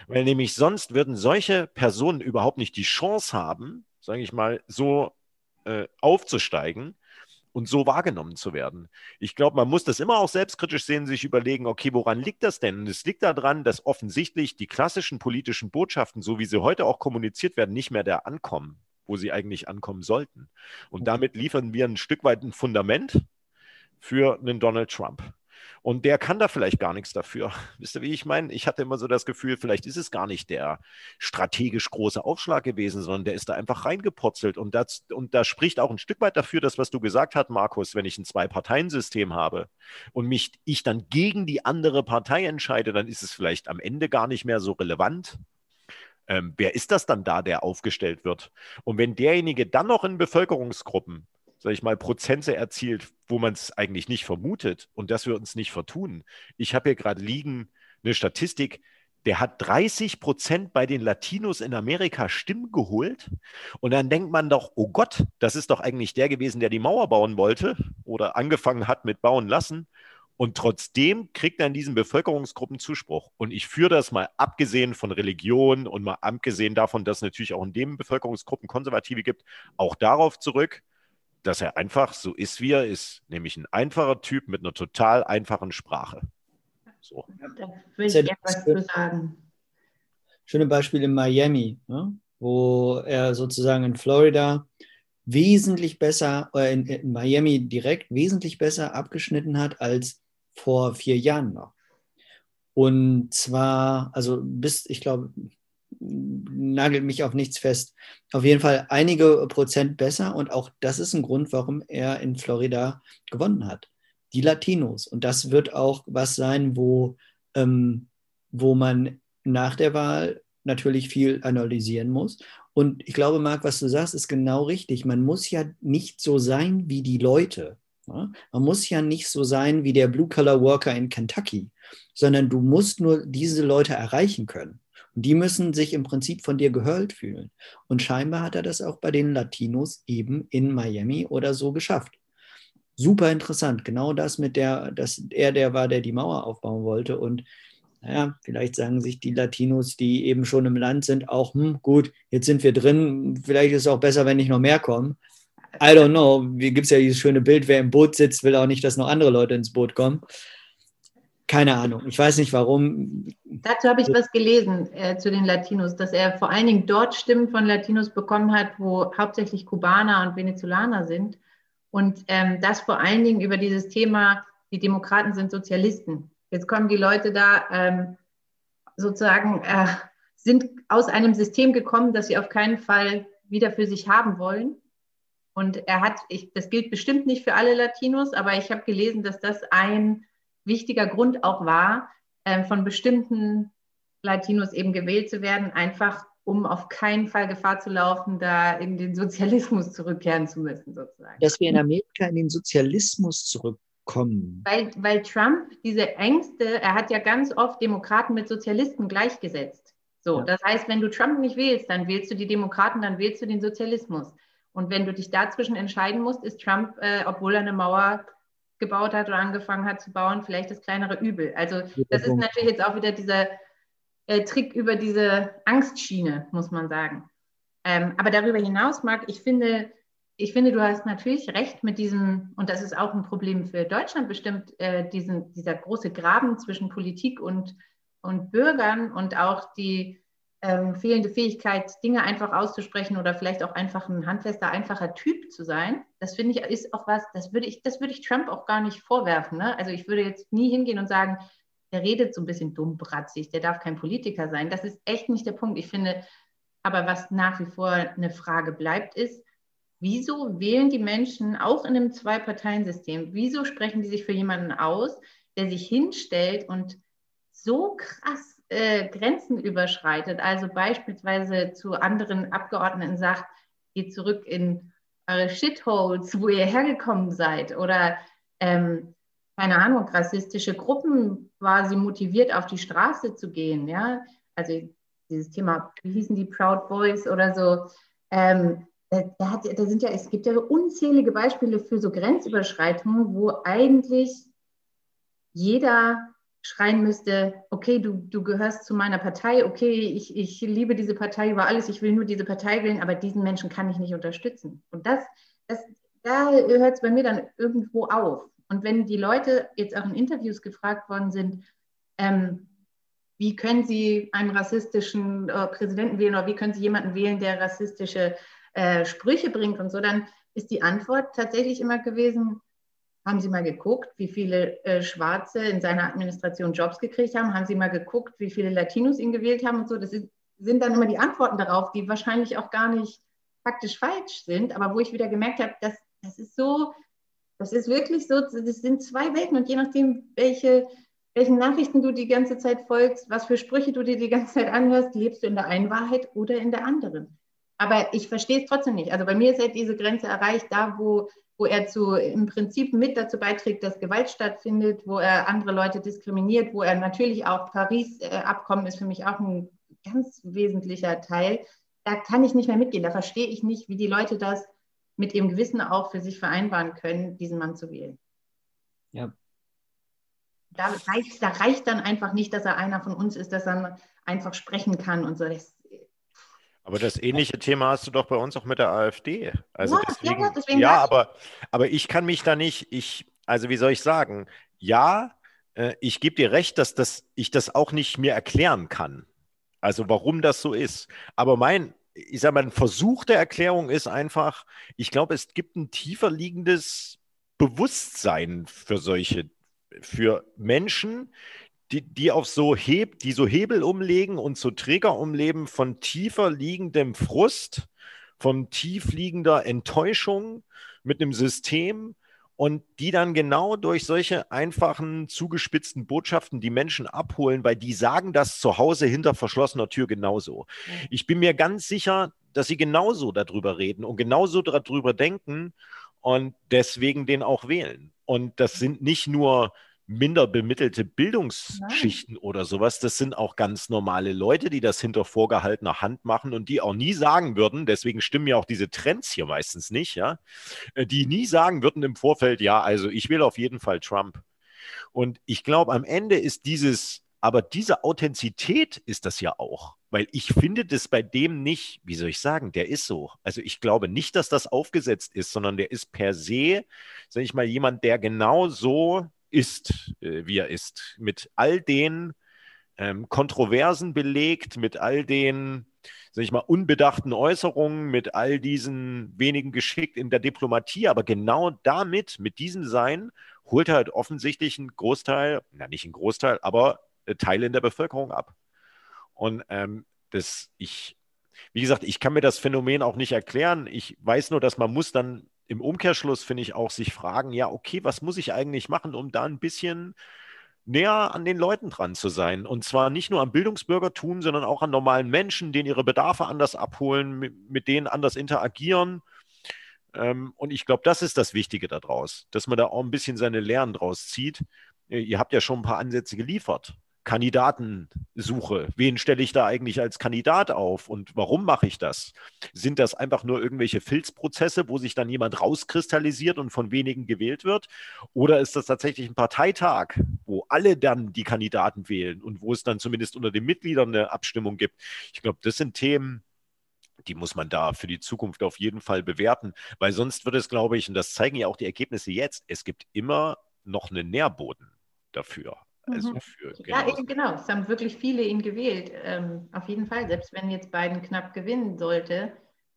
Weil nämlich sonst würden solche Personen überhaupt nicht die Chance haben, sage ich mal, so äh, aufzusteigen und so wahrgenommen zu werden. Ich glaube, man muss das immer auch selbstkritisch sehen, sich überlegen, okay, woran liegt das denn? Und es liegt daran, dass offensichtlich die klassischen politischen Botschaften, so wie sie heute auch kommuniziert werden, nicht mehr da ankommen, wo sie eigentlich ankommen sollten. Und damit liefern wir ein Stück weit ein Fundament für einen Donald Trump. Und der kann da vielleicht gar nichts dafür. Wisst ihr, wie ich meine? Ich hatte immer so das Gefühl, vielleicht ist es gar nicht der strategisch große Aufschlag gewesen, sondern der ist da einfach reingepurzelt. Und das, und da spricht auch ein Stück weit dafür, dass was du gesagt hast, Markus, wenn ich ein Zwei-Parteien-System habe und mich ich dann gegen die andere Partei entscheide, dann ist es vielleicht am Ende gar nicht mehr so relevant. Ähm, wer ist das dann da, der aufgestellt wird? Und wenn derjenige dann noch in Bevölkerungsgruppen sage ich mal, Prozente erzielt, wo man es eigentlich nicht vermutet und dass wir uns nicht vertun. Ich habe hier gerade liegen eine Statistik, der hat 30 Prozent bei den Latinos in Amerika Stimmen geholt. Und dann denkt man doch, oh Gott, das ist doch eigentlich der gewesen, der die Mauer bauen wollte oder angefangen hat mit bauen lassen. Und trotzdem kriegt er in diesen Bevölkerungsgruppen Zuspruch. Und ich führe das mal abgesehen von Religion und mal abgesehen davon, dass es natürlich auch in den Bevölkerungsgruppen Konservative gibt, auch darauf zurück, dass er einfach so ist, wie er ist, nämlich ein einfacher Typ mit einer total einfachen Sprache. So. Da will ich etwas zu sagen. Schöne Beispiel in Miami, ne? wo er sozusagen in Florida wesentlich besser, äh, in, in Miami direkt wesentlich besser abgeschnitten hat als vor vier Jahren noch. Und zwar, also bis, ich glaube, nagelt mich auf nichts fest. Auf jeden Fall einige Prozent besser und auch das ist ein Grund, warum er in Florida gewonnen hat. Die Latinos. Und das wird auch was sein, wo, ähm, wo man nach der Wahl natürlich viel analysieren muss. Und ich glaube, Marc, was du sagst, ist genau richtig. Man muss ja nicht so sein wie die Leute. Man muss ja nicht so sein wie der Blue-Collar-Worker in Kentucky, sondern du musst nur diese Leute erreichen können. Die müssen sich im Prinzip von dir gehört fühlen. Und scheinbar hat er das auch bei den Latinos eben in Miami oder so geschafft. Super interessant. Genau das mit der, dass er der war, der die Mauer aufbauen wollte. Und naja, vielleicht sagen sich die Latinos, die eben schon im Land sind, auch, hm, gut, jetzt sind wir drin, vielleicht ist es auch besser, wenn nicht noch mehr kommen. I don't know. Wie gibt es ja dieses schöne Bild, wer im Boot sitzt, will auch nicht, dass noch andere Leute ins Boot kommen. Keine Ahnung. Ich weiß nicht warum. Dazu habe ich was gelesen äh, zu den Latinos, dass er vor allen Dingen dort Stimmen von Latinos bekommen hat, wo hauptsächlich Kubaner und Venezolaner sind. Und ähm, das vor allen Dingen über dieses Thema, die Demokraten sind Sozialisten. Jetzt kommen die Leute da ähm, sozusagen, äh, sind aus einem System gekommen, das sie auf keinen Fall wieder für sich haben wollen. Und er hat, ich, das gilt bestimmt nicht für alle Latinos, aber ich habe gelesen, dass das ein wichtiger Grund auch war, äh, von bestimmten Latinos eben gewählt zu werden, einfach um auf keinen Fall Gefahr zu laufen, da in den Sozialismus zurückkehren zu müssen, sozusagen. Dass wir in Amerika in den Sozialismus zurückkommen. Weil, weil Trump diese Ängste, er hat ja ganz oft Demokraten mit Sozialisten gleichgesetzt. So, ja. das heißt, wenn du Trump nicht wählst, dann wählst du die Demokraten, dann wählst du den Sozialismus. Und wenn du dich dazwischen entscheiden musst, ist Trump, äh, obwohl er eine Mauer gebaut hat oder angefangen hat zu bauen, vielleicht das kleinere Übel. Also das ist natürlich jetzt auch wieder dieser äh, Trick über diese Angstschiene, muss man sagen. Ähm, aber darüber hinaus, Marc, ich finde, ich finde, du hast natürlich recht mit diesem, und das ist auch ein Problem für Deutschland bestimmt, äh, diesen, dieser große Graben zwischen Politik und, und Bürgern und auch die ähm, fehlende Fähigkeit, Dinge einfach auszusprechen oder vielleicht auch einfach ein handfester, einfacher Typ zu sein. Das finde ich ist auch was, das würde ich, das würde ich Trump auch gar nicht vorwerfen. Ne? Also ich würde jetzt nie hingehen und sagen, der redet so ein bisschen dummbratzig, der darf kein Politiker sein. Das ist echt nicht der Punkt. Ich finde, aber was nach wie vor eine Frage bleibt, ist, wieso wählen die Menschen auch in einem Zwei-Parteien-System, wieso sprechen die sich für jemanden aus, der sich hinstellt und so krass äh, Grenzen überschreitet, also beispielsweise zu anderen Abgeordneten sagt, geht zurück in eure Shitholes, wo ihr hergekommen seid. Oder ähm, keine Ahnung, rassistische Gruppen quasi motiviert, auf die Straße zu gehen, ja, also dieses Thema, wie hießen die Proud Boys oder so, ähm, da, hat, da sind ja, es gibt ja unzählige Beispiele für so Grenzüberschreitungen, wo eigentlich jeder schreien müsste, okay, du, du gehörst zu meiner Partei, okay, ich, ich liebe diese Partei über alles, ich will nur diese Partei wählen, aber diesen Menschen kann ich nicht unterstützen. Und das, das da hört es bei mir dann irgendwo auf. Und wenn die Leute jetzt auch in Interviews gefragt worden sind, ähm, wie können sie einen rassistischen äh, Präsidenten wählen oder wie können sie jemanden wählen, der rassistische äh, Sprüche bringt und so, dann ist die Antwort tatsächlich immer gewesen, haben Sie mal geguckt, wie viele äh, Schwarze in seiner Administration Jobs gekriegt haben? Haben Sie mal geguckt, wie viele Latinos ihn gewählt haben und so? Das ist, sind dann immer die Antworten darauf, die wahrscheinlich auch gar nicht faktisch falsch sind, aber wo ich wieder gemerkt habe, dass das ist so, das ist wirklich so, das sind zwei Welten und je nachdem, welche, welchen Nachrichten du die ganze Zeit folgst, was für Sprüche du dir die ganze Zeit anhörst, lebst du in der einen Wahrheit oder in der anderen. Aber ich verstehe es trotzdem nicht. Also bei mir ist halt diese Grenze erreicht, da wo wo er zu, im Prinzip mit dazu beiträgt, dass Gewalt stattfindet, wo er andere Leute diskriminiert, wo er natürlich auch Paris-Abkommen ist für mich auch ein ganz wesentlicher Teil. Da kann ich nicht mehr mitgehen. Da verstehe ich nicht, wie die Leute das mit ihrem Gewissen auch für sich vereinbaren können, diesen Mann zu wählen. Ja. Da reicht, da reicht dann einfach nicht, dass er einer von uns ist, dass er einfach sprechen kann und so. Das aber das ähnliche Thema hast du doch bei uns auch mit der AfD. Also ja, deswegen, ja, deswegen ja aber, aber ich kann mich da nicht, ich, also wie soll ich sagen, ja, äh, ich gebe dir recht, dass das, ich das auch nicht mir erklären kann. Also warum das so ist. Aber mein, ich sage mal, ein Versuch der Erklärung ist einfach, ich glaube, es gibt ein tiefer liegendes Bewusstsein für solche, für Menschen, die, die auf so Heb, die so Hebel umlegen und so Trigger umleben von tiefer liegendem Frust, von tief liegender Enttäuschung mit einem System und die dann genau durch solche einfachen, zugespitzten Botschaften die Menschen abholen, weil die sagen das zu Hause hinter verschlossener Tür genauso. Ich bin mir ganz sicher, dass sie genauso darüber reden und genauso darüber denken und deswegen den auch wählen. Und das sind nicht nur minder bemittelte Bildungsschichten Nein. oder sowas. Das sind auch ganz normale Leute, die das hinter vorgehaltener Hand machen und die auch nie sagen würden, deswegen stimmen ja auch diese Trends hier meistens nicht, ja, äh, die nie sagen würden im Vorfeld, ja, also ich will auf jeden Fall Trump. Und ich glaube, am Ende ist dieses, aber diese Authentizität ist das ja auch. Weil ich finde das bei dem nicht, wie soll ich sagen, der ist so. Also ich glaube nicht, dass das aufgesetzt ist, sondern der ist per se, sage ich mal, jemand, der genau so ist, äh, wie er ist. Mit all den ähm, Kontroversen belegt, mit all den, sag ich mal, unbedachten Äußerungen, mit all diesen wenigen Geschick in der Diplomatie, aber genau damit, mit diesem Sein, holt er halt offensichtlich einen Großteil, na nicht einen Großteil, aber äh, Teile in der Bevölkerung ab. Und ähm, das, ich, wie gesagt, ich kann mir das Phänomen auch nicht erklären. Ich weiß nur, dass man muss dann im Umkehrschluss finde ich auch sich fragen, ja, okay, was muss ich eigentlich machen, um da ein bisschen näher an den Leuten dran zu sein. Und zwar nicht nur am Bildungsbürgertum, sondern auch an normalen Menschen, denen ihre Bedarfe anders abholen, mit, mit denen anders interagieren. Ähm, und ich glaube, das ist das Wichtige daraus, dass man da auch ein bisschen seine Lehren draus zieht. Ihr habt ja schon ein paar Ansätze geliefert. Kandidatensuche. Wen stelle ich da eigentlich als Kandidat auf und warum mache ich das? Sind das einfach nur irgendwelche Filzprozesse, wo sich dann jemand rauskristallisiert und von wenigen gewählt wird? Oder ist das tatsächlich ein Parteitag, wo alle dann die Kandidaten wählen und wo es dann zumindest unter den Mitgliedern eine Abstimmung gibt? Ich glaube, das sind Themen, die muss man da für die Zukunft auf jeden Fall bewerten, weil sonst wird es, glaube ich, und das zeigen ja auch die Ergebnisse jetzt, es gibt immer noch einen Nährboden dafür. Also mhm. für, genau. Ja, eben genau. Es haben wirklich viele ihn gewählt. Ähm, auf jeden Fall, selbst wenn jetzt Biden knapp gewinnen sollte,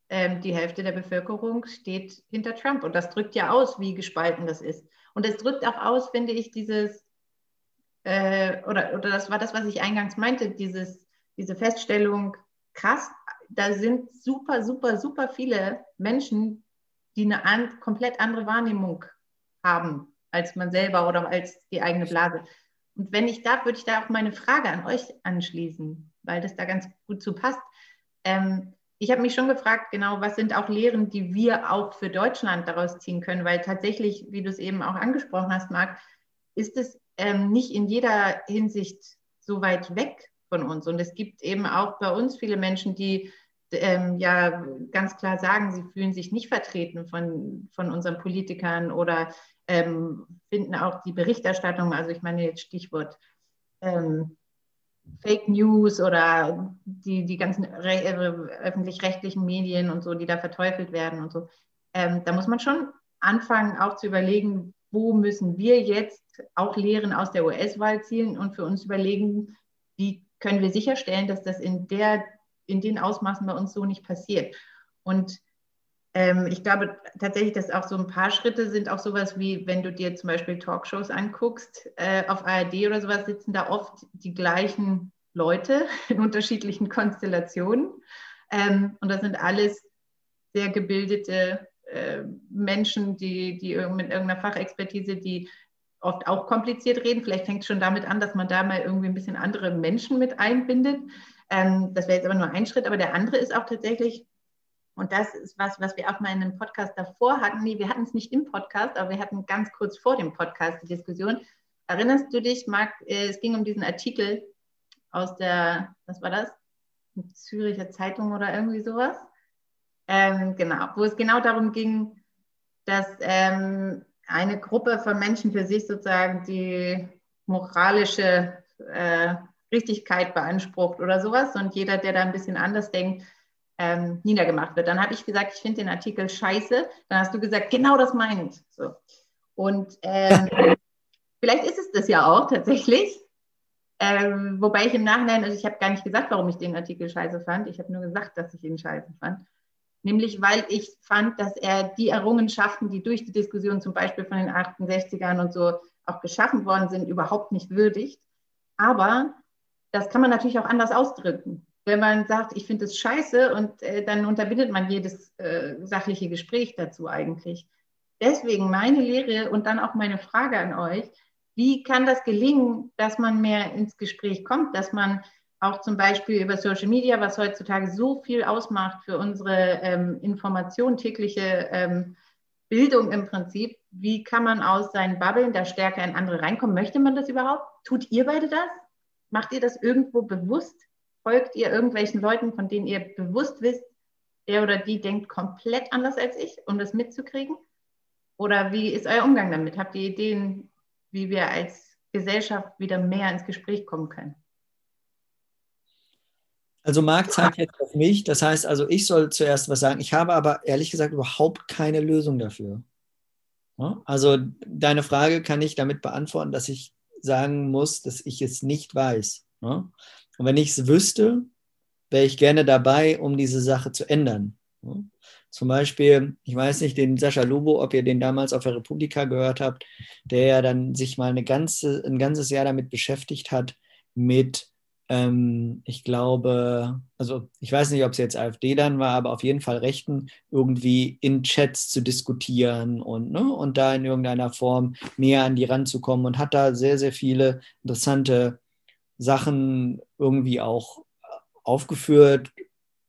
ähm, die Hälfte der Bevölkerung steht hinter Trump. Und das drückt ja aus, wie gespalten das ist. Und es drückt auch aus, finde ich, dieses, äh, oder, oder das war das, was ich eingangs meinte, dieses, diese Feststellung, krass, da sind super, super, super viele Menschen, die eine an, komplett andere Wahrnehmung haben als man selber oder als die eigene Blase. Und wenn ich darf, würde ich da auch meine Frage an euch anschließen, weil das da ganz gut zu passt. Ähm, ich habe mich schon gefragt, genau, was sind auch Lehren, die wir auch für Deutschland daraus ziehen können, weil tatsächlich, wie du es eben auch angesprochen hast, Marc, ist es ähm, nicht in jeder Hinsicht so weit weg von uns. Und es gibt eben auch bei uns viele Menschen, die ähm, ja ganz klar sagen, sie fühlen sich nicht vertreten von, von unseren Politikern oder ähm, finden auch die Berichterstattung, also ich meine jetzt Stichwort ähm, Fake News oder die, die ganzen äh, öffentlich-rechtlichen Medien und so, die da verteufelt werden und so. Ähm, da muss man schon anfangen, auch zu überlegen, wo müssen wir jetzt auch Lehren aus der US-Wahl zielen und für uns überlegen, wie können wir sicherstellen, dass das in, der, in den Ausmaßen bei uns so nicht passiert. Und ähm, ich glaube tatsächlich, dass auch so ein paar Schritte sind auch sowas wie, wenn du dir zum Beispiel Talkshows anguckst, äh, auf ARD oder sowas sitzen da oft die gleichen Leute in unterschiedlichen Konstellationen. Ähm, und das sind alles sehr gebildete äh, Menschen, die, die mit irgendeiner Fachexpertise, die oft auch kompliziert reden. Vielleicht fängt es schon damit an, dass man da mal irgendwie ein bisschen andere Menschen mit einbindet. Ähm, das wäre jetzt aber nur ein Schritt. Aber der andere ist auch tatsächlich, und das ist was, was wir auch mal in einem Podcast davor hatten. Nee, wir hatten es nicht im Podcast, aber wir hatten ganz kurz vor dem Podcast die Diskussion. Erinnerst du dich, Marc, äh, es ging um diesen Artikel aus der, was war das? Züricher Zeitung oder irgendwie sowas? Ähm, genau, wo es genau darum ging, dass ähm, eine Gruppe von Menschen für sich sozusagen die moralische äh, Richtigkeit beansprucht oder sowas und jeder, der da ein bisschen anders denkt, ähm, niedergemacht wird. Dann habe ich gesagt, ich finde den Artikel scheiße. Dann hast du gesagt, genau das meine ich. So. Und ähm, vielleicht ist es das ja auch tatsächlich. Ähm, wobei ich im Nachhinein, also ich habe gar nicht gesagt, warum ich den Artikel scheiße fand. Ich habe nur gesagt, dass ich ihn scheiße fand. Nämlich, weil ich fand, dass er die Errungenschaften, die durch die Diskussion zum Beispiel von den 68ern und so auch geschaffen worden sind, überhaupt nicht würdigt. Aber das kann man natürlich auch anders ausdrücken wenn man sagt, ich finde es scheiße und äh, dann unterbindet man jedes äh, sachliche Gespräch dazu eigentlich. deswegen meine Lehre und dann auch meine Frage an euch, wie kann das gelingen, dass man mehr ins Gespräch kommt, dass man auch zum Beispiel über Social Media, was heutzutage so viel ausmacht für unsere ähm, Information, tägliche ähm, Bildung im Prinzip, wie kann man aus seinen Bubbeln da stärker in andere reinkommen? Möchte man das überhaupt? Tut ihr beide das? Macht ihr das irgendwo bewusst? Folgt ihr irgendwelchen Leuten, von denen ihr bewusst wisst, der oder die denkt komplett anders als ich, um das mitzukriegen? Oder wie ist euer Umgang damit? Habt ihr Ideen, wie wir als Gesellschaft wieder mehr ins Gespräch kommen können? Also Marc zeigt jetzt auf mich, das heißt also, ich soll zuerst was sagen. Ich habe aber ehrlich gesagt überhaupt keine Lösung dafür. Also deine Frage kann ich damit beantworten, dass ich sagen muss, dass ich es nicht weiß. Und wenn ich es wüsste, wäre ich gerne dabei, um diese Sache zu ändern. Zum Beispiel, ich weiß nicht, den Sascha Lubo, ob ihr den damals auf der Republika gehört habt, der ja dann sich mal eine ganze, ein ganzes Jahr damit beschäftigt hat, mit, ähm, ich glaube, also ich weiß nicht, ob es jetzt AfD dann war, aber auf jeden Fall Rechten, irgendwie in Chats zu diskutieren und, ne, und da in irgendeiner Form näher an die ranzukommen und hat da sehr, sehr viele interessante Sachen irgendwie auch aufgeführt,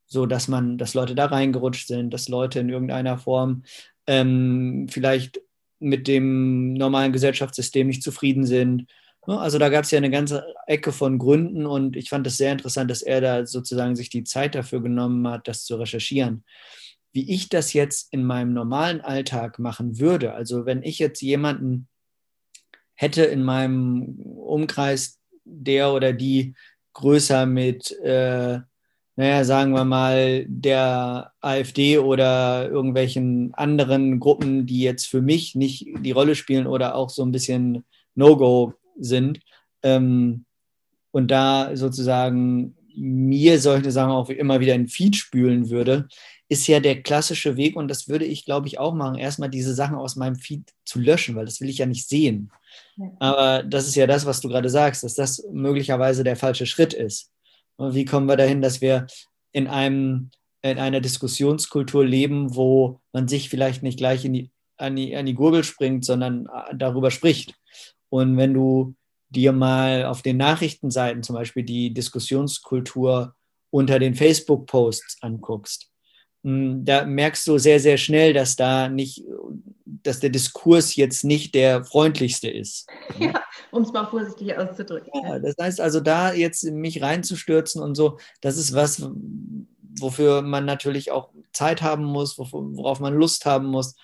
so dass man, dass Leute da reingerutscht sind, dass Leute in irgendeiner Form ähm, vielleicht mit dem normalen Gesellschaftssystem nicht zufrieden sind. Also da gab es ja eine ganze Ecke von Gründen und ich fand es sehr interessant, dass er da sozusagen sich die Zeit dafür genommen hat, das zu recherchieren. Wie ich das jetzt in meinem normalen Alltag machen würde, also wenn ich jetzt jemanden hätte in meinem Umkreis, der oder die größer mit äh, naja, sagen wir mal, der AfD oder irgendwelchen anderen Gruppen, die jetzt für mich nicht die Rolle spielen oder auch so ein bisschen No-Go sind. Ähm, und da sozusagen mir solche Sachen auch immer wieder in Feed spülen würde, ist ja der klassische Weg und das würde ich, glaube ich, auch machen, erstmal diese Sachen aus meinem Feed zu löschen, weil das will ich ja nicht sehen. Aber das ist ja das, was du gerade sagst, dass das möglicherweise der falsche Schritt ist. Wie kommen wir dahin, dass wir in, einem, in einer Diskussionskultur leben, wo man sich vielleicht nicht gleich in die, an, die, an die Gurgel springt, sondern äh, darüber spricht? Und wenn du dir mal auf den Nachrichtenseiten zum Beispiel die Diskussionskultur unter den Facebook-Posts anguckst, hm, da merkst du sehr, sehr schnell, dass da nicht, dass der Diskurs jetzt nicht der freundlichste ist. Ja, um es mal vorsichtig auszudrücken. Ja, das heißt also, da jetzt mich reinzustürzen und so, das ist was, wofür man natürlich auch Zeit haben muss, worauf man Lust haben muss.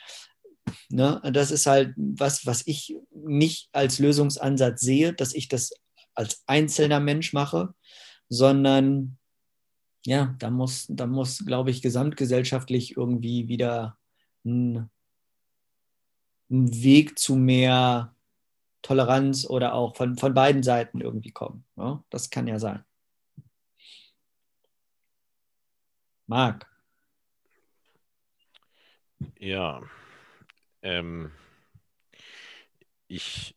Ne? Das ist halt was, was ich nicht als Lösungsansatz sehe, dass ich das als einzelner Mensch mache, sondern ja, da muss, da muss, glaube ich, gesamtgesellschaftlich irgendwie wieder ein, ein Weg zu mehr Toleranz oder auch von, von beiden Seiten irgendwie kommen. Ja, das kann ja sein. Marc. Ja. Ähm, ich,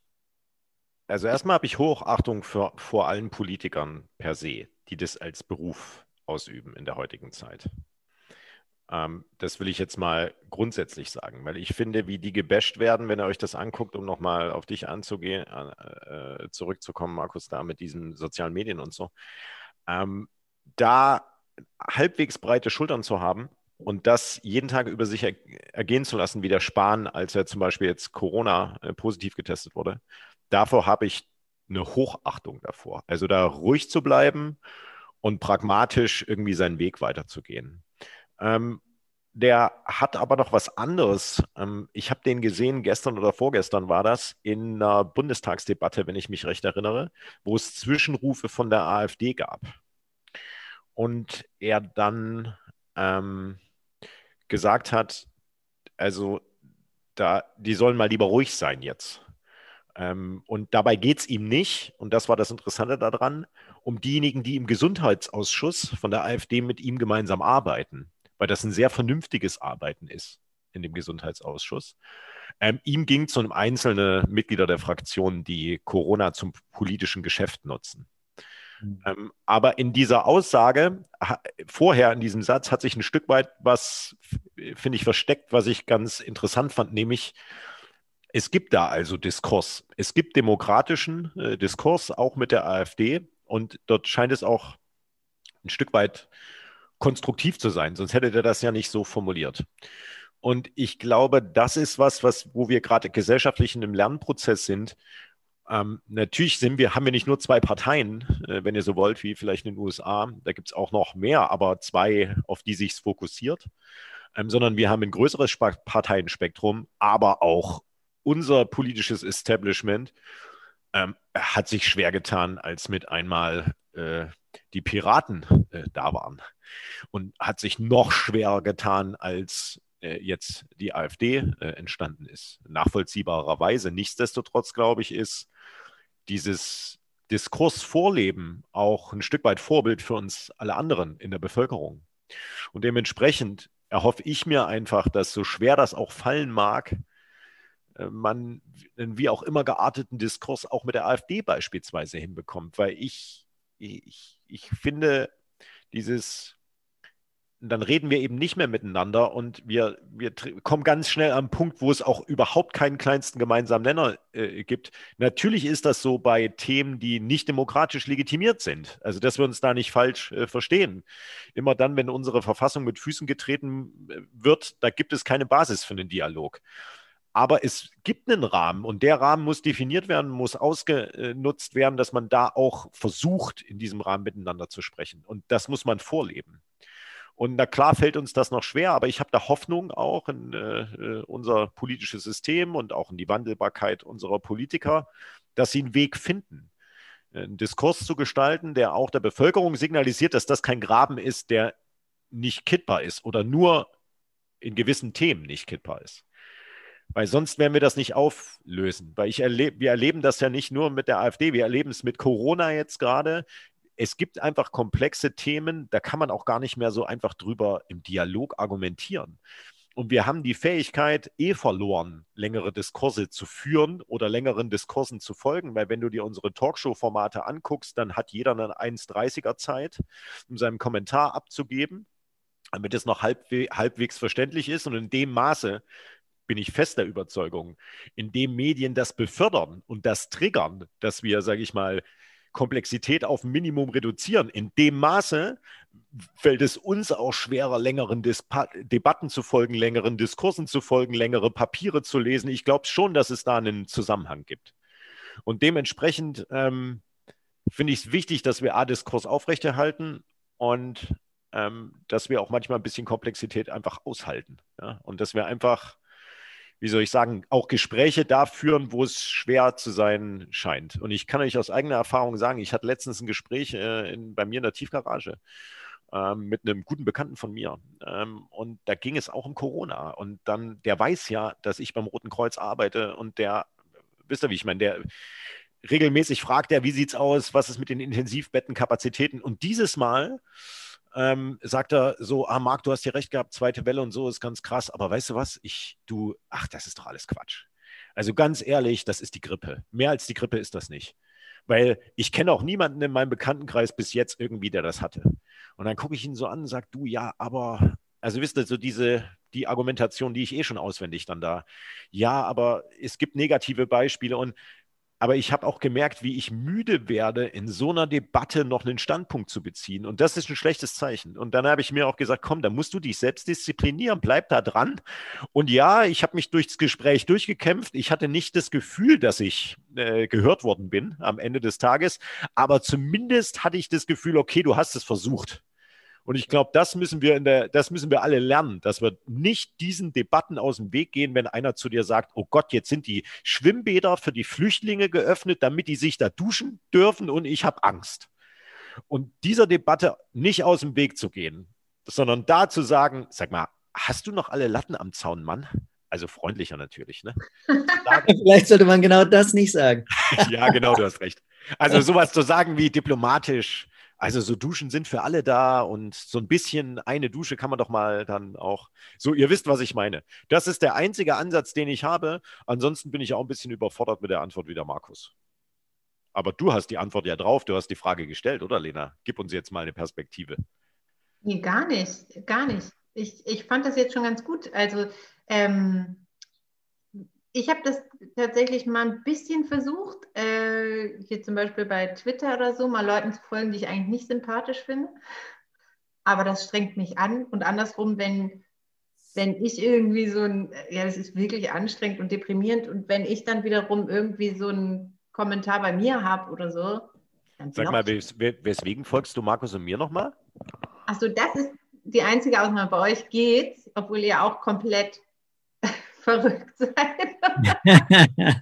also erstmal habe ich Hochachtung für, vor allen Politikern per se, die das als Beruf ausüben in der heutigen Zeit. Ähm, das will ich jetzt mal grundsätzlich sagen, weil ich finde, wie die gebasht werden, wenn ihr euch das anguckt, um nochmal auf dich anzugehen, äh, zurückzukommen, Markus, da mit diesen sozialen Medien und so, ähm, da halbwegs breite Schultern zu haben und das jeden Tag über sich er ergehen zu lassen, wie der Spahn, als er zum Beispiel jetzt Corona äh, positiv getestet wurde, davor habe ich eine Hochachtung davor. Also da ruhig zu bleiben und pragmatisch irgendwie seinen Weg weiterzugehen. Ähm, der hat aber noch was anderes. Ähm, ich habe den gesehen, gestern oder vorgestern war das, in einer Bundestagsdebatte, wenn ich mich recht erinnere, wo es Zwischenrufe von der AfD gab. Und er dann ähm, gesagt hat, also da, die sollen mal lieber ruhig sein jetzt. Ähm, und dabei geht es ihm nicht, und das war das Interessante daran, um diejenigen, die im Gesundheitsausschuss von der AfD mit ihm gemeinsam arbeiten weil das ein sehr vernünftiges Arbeiten ist in dem Gesundheitsausschuss. Ähm, ihm ging es um einzelne Mitglieder der Fraktion, die Corona zum politischen Geschäft nutzen. Mhm. Aber in dieser Aussage, vorher in diesem Satz, hat sich ein Stück weit was, finde ich, versteckt, was ich ganz interessant fand, nämlich, es gibt da also Diskurs. Es gibt demokratischen äh, Diskurs, auch mit der AfD. Und dort scheint es auch ein Stück weit konstruktiv zu sein, sonst hätte der das ja nicht so formuliert. Und ich glaube, das ist was, was, wo wir gerade gesellschaftlich in einem Lernprozess sind. Ähm, natürlich sind wir, haben wir nicht nur zwei Parteien, äh, wenn ihr so wollt, wie vielleicht in den USA. Da gibt es auch noch mehr, aber zwei, auf die sich fokussiert. Ähm, sondern wir haben ein größeres Parteienspektrum, aber auch unser politisches Establishment ähm, hat sich schwer getan, als mit einmal äh, die Piraten äh, da waren. Und hat sich noch schwerer getan, als äh, jetzt die AfD äh, entstanden ist. Nachvollziehbarerweise. Nichtsdestotrotz, glaube ich, ist dieses Diskursvorleben auch ein Stück weit Vorbild für uns alle anderen in der Bevölkerung. Und dementsprechend erhoffe ich mir einfach, dass so schwer das auch fallen mag, äh, man einen wie auch immer gearteten Diskurs auch mit der AfD beispielsweise hinbekommt, weil ich, ich, ich finde, dieses, dann reden wir eben nicht mehr miteinander und wir, wir kommen ganz schnell am Punkt, wo es auch überhaupt keinen kleinsten gemeinsamen Nenner äh, gibt. Natürlich ist das so bei Themen, die nicht demokratisch legitimiert sind. Also, dass wir uns da nicht falsch äh, verstehen. Immer dann, wenn unsere Verfassung mit Füßen getreten äh, wird, da gibt es keine Basis für einen Dialog. Aber es gibt einen Rahmen und der Rahmen muss definiert werden, muss ausgenutzt werden, dass man da auch versucht, in diesem Rahmen miteinander zu sprechen. Und das muss man vorleben. Und na klar fällt uns das noch schwer, aber ich habe da Hoffnung auch in äh, äh, unser politisches System und auch in die Wandelbarkeit unserer Politiker, dass sie einen Weg finden, einen Diskurs zu gestalten, der auch der Bevölkerung signalisiert, dass das kein Graben ist, der nicht kittbar ist oder nur in gewissen Themen nicht kittbar ist. Weil sonst werden wir das nicht auflösen. Weil ich erlebe, wir erleben das ja nicht nur mit der AfD, wir erleben es mit Corona jetzt gerade. Es gibt einfach komplexe Themen, da kann man auch gar nicht mehr so einfach drüber im Dialog argumentieren. Und wir haben die Fähigkeit eh verloren, längere Diskurse zu führen oder längeren Diskursen zu folgen, weil wenn du dir unsere Talkshow-Formate anguckst, dann hat jeder eine 1,30er Zeit, um seinen Kommentar abzugeben, damit es noch halbwe halbwegs verständlich ist. Und in dem Maße, bin ich fester Überzeugung, indem Medien das befördern und das triggern, dass wir, sage ich mal, Komplexität auf ein Minimum reduzieren. In dem Maße fällt es uns auch schwerer, längeren Dispa Debatten zu folgen, längeren Diskursen zu folgen, längere Papiere zu lesen. Ich glaube schon, dass es da einen Zusammenhang gibt. Und dementsprechend ähm, finde ich es wichtig, dass wir A-Diskurs aufrechterhalten und ähm, dass wir auch manchmal ein bisschen Komplexität einfach aushalten. Ja? Und dass wir einfach wie soll ich sagen, auch Gespräche da führen, wo es schwer zu sein scheint. Und ich kann euch aus eigener Erfahrung sagen, ich hatte letztens ein Gespräch äh, in, bei mir in der Tiefgarage ähm, mit einem guten Bekannten von mir. Ähm, und da ging es auch um Corona. Und dann, der weiß ja, dass ich beim Roten Kreuz arbeite und der, wisst ihr, wie ich meine, der regelmäßig fragt er, wie sieht es aus, was ist mit den Intensivbettenkapazitäten? Und dieses Mal ähm, sagt er so, ah Marc, du hast hier recht gehabt, zweite Welle und so ist ganz krass, aber weißt du was, ich, du, ach, das ist doch alles Quatsch. Also ganz ehrlich, das ist die Grippe. Mehr als die Grippe ist das nicht. Weil ich kenne auch niemanden in meinem Bekanntenkreis bis jetzt irgendwie, der das hatte. Und dann gucke ich ihn so an und sage, du, ja, aber, also wisst ihr, so diese, die Argumentation, die ich eh schon auswendig dann da. Ja, aber es gibt negative Beispiele und aber ich habe auch gemerkt, wie ich müde werde, in so einer Debatte noch einen Standpunkt zu beziehen. Und das ist ein schlechtes Zeichen. Und dann habe ich mir auch gesagt, komm, da musst du dich selbst disziplinieren, bleib da dran. Und ja, ich habe mich durchs Gespräch durchgekämpft. Ich hatte nicht das Gefühl, dass ich äh, gehört worden bin am Ende des Tages. Aber zumindest hatte ich das Gefühl, okay, du hast es versucht. Und ich glaube, das müssen wir in der, das müssen wir alle lernen, dass wir nicht diesen Debatten aus dem Weg gehen, wenn einer zu dir sagt, oh Gott, jetzt sind die Schwimmbäder für die Flüchtlinge geöffnet, damit die sich da duschen dürfen und ich habe Angst. Und dieser Debatte nicht aus dem Weg zu gehen, sondern da zu sagen, sag mal, hast du noch alle Latten am Zaun, Mann? Also freundlicher natürlich, ne? Vielleicht sollte man genau das nicht sagen. ja, genau, du hast recht. Also sowas zu sagen wie diplomatisch, also so Duschen sind für alle da und so ein bisschen eine Dusche kann man doch mal dann auch. So, ihr wisst, was ich meine. Das ist der einzige Ansatz, den ich habe. Ansonsten bin ich auch ein bisschen überfordert mit der Antwort wie der Markus. Aber du hast die Antwort ja drauf, du hast die Frage gestellt, oder Lena? Gib uns jetzt mal eine Perspektive. Nee, gar nicht, gar nicht. Ich, ich fand das jetzt schon ganz gut. Also ähm, ich habe das tatsächlich mal ein bisschen versucht, äh, hier zum Beispiel bei Twitter oder so, mal Leuten zu folgen, die ich eigentlich nicht sympathisch finde. Aber das strengt mich an. Und andersrum, wenn, wenn ich irgendwie so ein, ja, das ist wirklich anstrengend und deprimierend. Und wenn ich dann wiederum irgendwie so einen Kommentar bei mir habe oder so, dann Sag mal, wes weswegen folgst du Markus und mir nochmal? Achso, das ist die einzige Ausnahme. Bei euch geht, obwohl ihr auch komplett verrückt sein.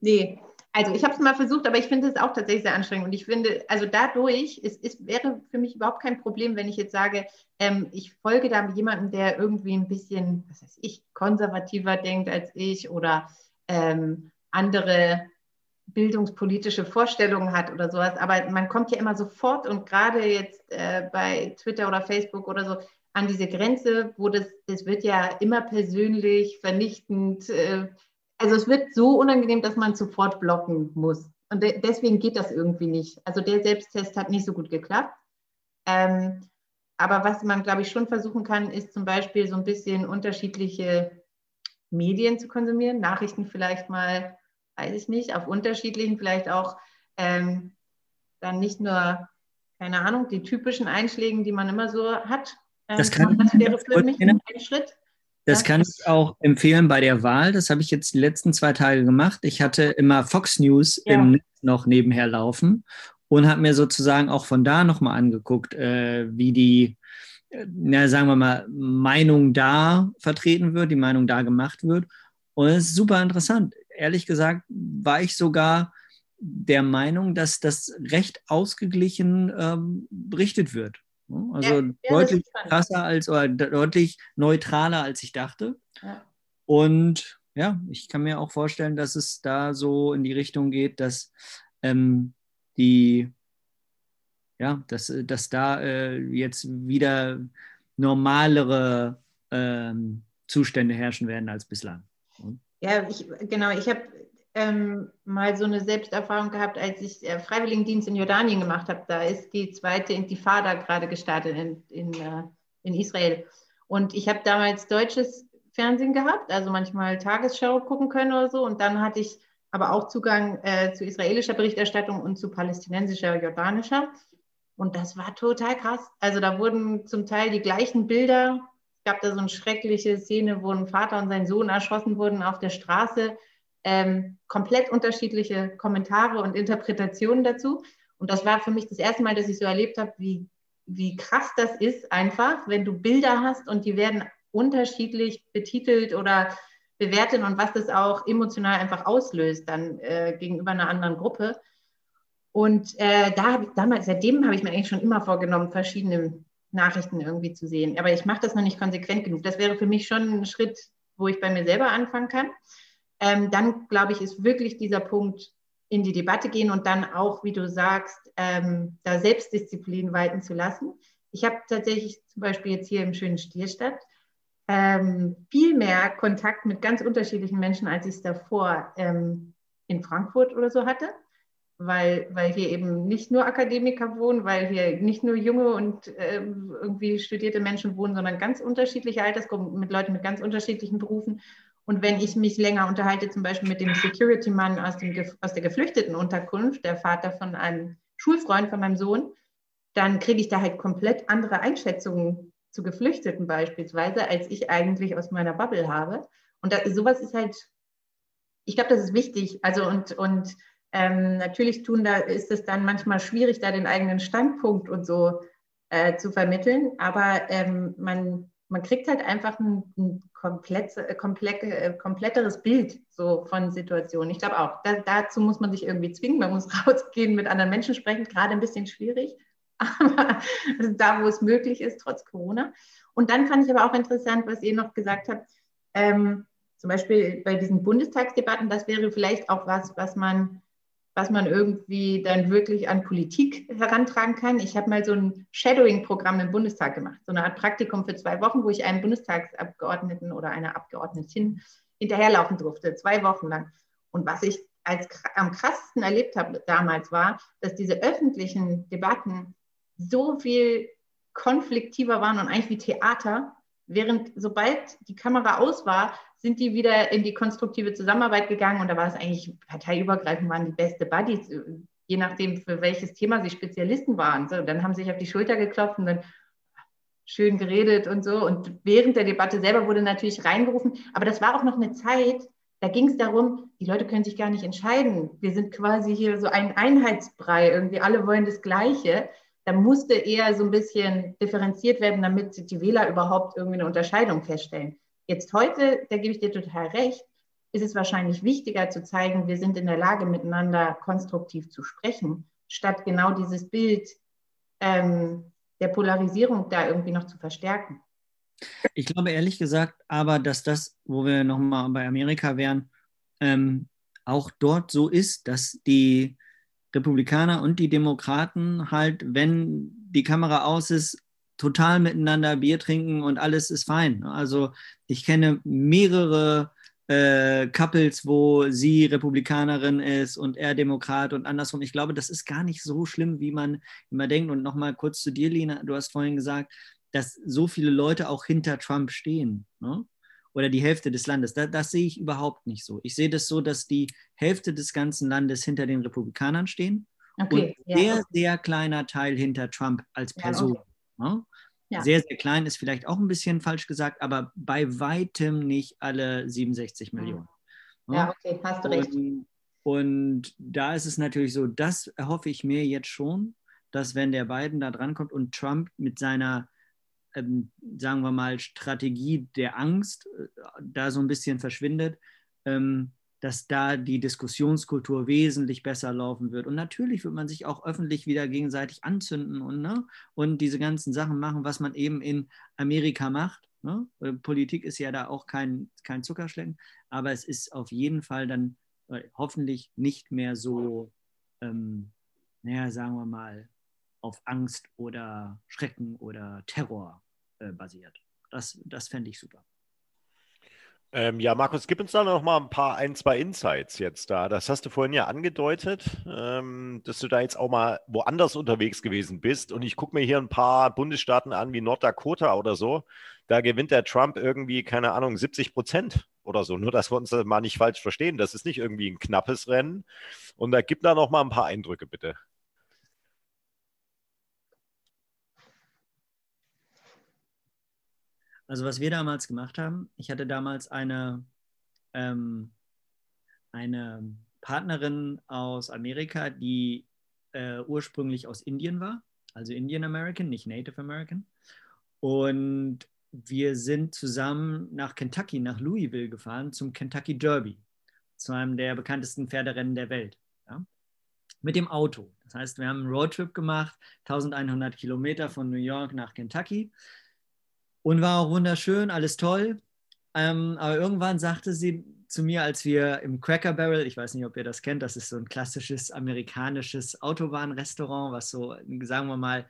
nee, also ich habe es mal versucht, aber ich finde es auch tatsächlich sehr anstrengend. Und ich finde, also dadurch, es, es wäre für mich überhaupt kein Problem, wenn ich jetzt sage, ähm, ich folge da jemandem, der irgendwie ein bisschen, was weiß ich, konservativer denkt als ich oder ähm, andere bildungspolitische Vorstellungen hat oder sowas. Aber man kommt ja immer sofort und gerade jetzt äh, bei Twitter oder Facebook oder so, an diese Grenze, wo das, das wird ja immer persönlich, vernichtend. Äh, also es wird so unangenehm, dass man sofort blocken muss. Und de deswegen geht das irgendwie nicht. Also der Selbsttest hat nicht so gut geklappt. Ähm, aber was man, glaube ich, schon versuchen kann, ist zum Beispiel so ein bisschen unterschiedliche Medien zu konsumieren, Nachrichten vielleicht mal, weiß ich nicht, auf unterschiedlichen, vielleicht auch ähm, dann nicht nur, keine Ahnung, die typischen Einschlägen, die man immer so hat, das ähm, kann, das wäre für mich ein Schritt. Das kann ich auch empfehlen bei der Wahl. Das habe ich jetzt die letzten zwei Tage gemacht. Ich hatte immer Fox News ja. im Netz noch nebenher laufen und habe mir sozusagen auch von da nochmal angeguckt, äh, wie die, äh, na, sagen wir mal, Meinung da vertreten wird, die Meinung da gemacht wird. Und es ist super interessant. Ehrlich gesagt war ich sogar der Meinung, dass das recht ausgeglichen ähm, berichtet wird. Ne? Also ja, deutlich krasser als oder deutlich neutraler, als ich dachte. Ja. Und ja, ich kann mir auch vorstellen, dass es da so in die Richtung geht, dass ähm, die, ja, dass, dass da äh, jetzt wieder normalere ähm, Zustände herrschen werden als bislang. Ja, ich, genau. Ich habe ähm, mal so eine Selbsterfahrung gehabt, als ich äh, Freiwilligendienst in Jordanien gemacht habe. Da ist die zweite Intifada gerade gestartet in, in, äh, in Israel. Und ich habe damals deutsches Fernsehen gehabt, also manchmal Tagesschau gucken können oder so. Und dann hatte ich aber auch Zugang äh, zu israelischer Berichterstattung und zu palästinensischer, jordanischer. Und das war total krass. Also da wurden zum Teil die gleichen Bilder. Es gab da so eine schreckliche Szene, wo ein Vater und sein Sohn erschossen wurden auf der Straße ähm, komplett unterschiedliche Kommentare und Interpretationen dazu. Und das war für mich das erste Mal, dass ich so erlebt habe, wie, wie krass das ist, einfach, wenn du Bilder hast und die werden unterschiedlich betitelt oder bewertet und was das auch emotional einfach auslöst dann äh, gegenüber einer anderen Gruppe. Und äh, da habe ich damals, seitdem habe ich mir eigentlich schon immer vorgenommen, verschiedene Nachrichten irgendwie zu sehen. Aber ich mache das noch nicht konsequent genug. Das wäre für mich schon ein Schritt, wo ich bei mir selber anfangen kann ähm, dann glaube ich, ist wirklich dieser Punkt in die Debatte gehen und dann auch, wie du sagst, ähm, da Selbstdisziplin walten zu lassen. Ich habe tatsächlich zum Beispiel jetzt hier im schönen Stierstadt ähm, viel mehr Kontakt mit ganz unterschiedlichen Menschen, als ich es davor ähm, in Frankfurt oder so hatte, weil, weil hier eben nicht nur Akademiker wohnen, weil hier nicht nur junge und äh, irgendwie studierte Menschen wohnen, sondern ganz unterschiedliche Altersgruppen mit Leuten mit ganz unterschiedlichen Berufen. Und wenn ich mich länger unterhalte, zum Beispiel mit dem Security-Mann aus, aus der Geflüchtetenunterkunft, der Vater von einem Schulfreund von meinem Sohn, dann kriege ich da halt komplett andere Einschätzungen zu Geflüchteten beispielsweise, als ich eigentlich aus meiner Bubble habe. Und da, sowas ist halt, ich glaube, das ist wichtig. Also und, und ähm, natürlich tun da ist es dann manchmal schwierig, da den eigenen Standpunkt und so äh, zu vermitteln. Aber ähm, man man kriegt halt einfach ein, ein komplett, äh, komplett, äh, kompletteres Bild so von Situationen. Ich glaube auch, da, dazu muss man sich irgendwie zwingen. Man muss rausgehen, mit anderen Menschen sprechen, gerade ein bisschen schwierig, aber da, wo es möglich ist, trotz Corona. Und dann fand ich aber auch interessant, was ihr noch gesagt habt, ähm, zum Beispiel bei diesen Bundestagsdebatten, das wäre vielleicht auch was, was man was man irgendwie dann wirklich an Politik herantragen kann. Ich habe mal so ein Shadowing-Programm im Bundestag gemacht, so eine Art Praktikum für zwei Wochen, wo ich einem Bundestagsabgeordneten oder einer Abgeordneten hinterherlaufen durfte, zwei Wochen lang. Und was ich als am krassesten erlebt habe damals war, dass diese öffentlichen Debatten so viel konfliktiver waren und eigentlich wie Theater, während sobald die Kamera aus war, sind die wieder in die konstruktive Zusammenarbeit gegangen und da war es eigentlich parteiübergreifend, waren die beste Buddies, je nachdem, für welches Thema sie Spezialisten waren. So, dann haben sie sich auf die Schulter geklopft und dann schön geredet und so. Und während der Debatte selber wurde natürlich reingerufen. Aber das war auch noch eine Zeit, da ging es darum, die Leute können sich gar nicht entscheiden. Wir sind quasi hier so ein Einheitsbrei, irgendwie alle wollen das Gleiche. Da musste eher so ein bisschen differenziert werden, damit die Wähler überhaupt irgendwie eine Unterscheidung feststellen. Jetzt heute, da gebe ich dir total recht, ist es wahrscheinlich wichtiger zu zeigen, wir sind in der Lage, miteinander konstruktiv zu sprechen, statt genau dieses Bild ähm, der Polarisierung da irgendwie noch zu verstärken. Ich glaube ehrlich gesagt aber, dass das, wo wir nochmal bei Amerika wären, ähm, auch dort so ist, dass die Republikaner und die Demokraten halt, wenn die Kamera aus ist, total miteinander Bier trinken und alles ist fein. Also ich kenne mehrere äh, Couples, wo sie Republikanerin ist und er Demokrat und andersrum. Ich glaube, das ist gar nicht so schlimm, wie man immer denkt. Und nochmal kurz zu dir, Lina, du hast vorhin gesagt, dass so viele Leute auch hinter Trump stehen. Ne? Oder die Hälfte des Landes. Da, das sehe ich überhaupt nicht so. Ich sehe das so, dass die Hälfte des ganzen Landes hinter den Republikanern stehen okay, und ja. sehr, sehr kleiner Teil hinter Trump als Person. Ja, okay. Ne? Ja. Sehr, sehr klein ist vielleicht auch ein bisschen falsch gesagt, aber bei weitem nicht alle 67 Millionen. Ja, okay, hast du recht. Und, und da ist es natürlich so, das erhoffe ich mir jetzt schon, dass wenn der Biden da drankommt und Trump mit seiner, ähm, sagen wir mal, Strategie der Angst äh, da so ein bisschen verschwindet, ähm, dass da die Diskussionskultur wesentlich besser laufen wird. Und natürlich wird man sich auch öffentlich wieder gegenseitig anzünden und, ne, und diese ganzen Sachen machen, was man eben in Amerika macht. Ne? Äh, Politik ist ja da auch kein, kein Zuckerschlecken, aber es ist auf jeden Fall dann äh, hoffentlich nicht mehr so, ähm, naja, sagen wir mal, auf Angst oder Schrecken oder Terror äh, basiert. Das, das fände ich super. Ähm, ja, Markus, gib uns da noch mal ein paar, ein, zwei Insights jetzt da. Das hast du vorhin ja angedeutet, ähm, dass du da jetzt auch mal woanders unterwegs gewesen bist. Und ich gucke mir hier ein paar Bundesstaaten an, wie Norddakota oder so. Da gewinnt der Trump irgendwie, keine Ahnung, 70 Prozent oder so. Nur, dass wir uns mal nicht falsch verstehen. Das ist nicht irgendwie ein knappes Rennen. Und da gib da noch mal ein paar Eindrücke, bitte. Also was wir damals gemacht haben, ich hatte damals eine, ähm, eine Partnerin aus Amerika, die äh, ursprünglich aus Indien war, also Indian American, nicht Native American. Und wir sind zusammen nach Kentucky, nach Louisville gefahren zum Kentucky Derby, zu einem der bekanntesten Pferderennen der Welt. Ja? Mit dem Auto. Das heißt, wir haben einen Roadtrip gemacht, 1100 Kilometer von New York nach Kentucky und war auch wunderschön, alles toll. Ähm, aber irgendwann sagte sie zu mir, als wir im Cracker Barrel, ich weiß nicht, ob ihr das kennt, das ist so ein klassisches amerikanisches Autobahnrestaurant, was so, sagen wir mal,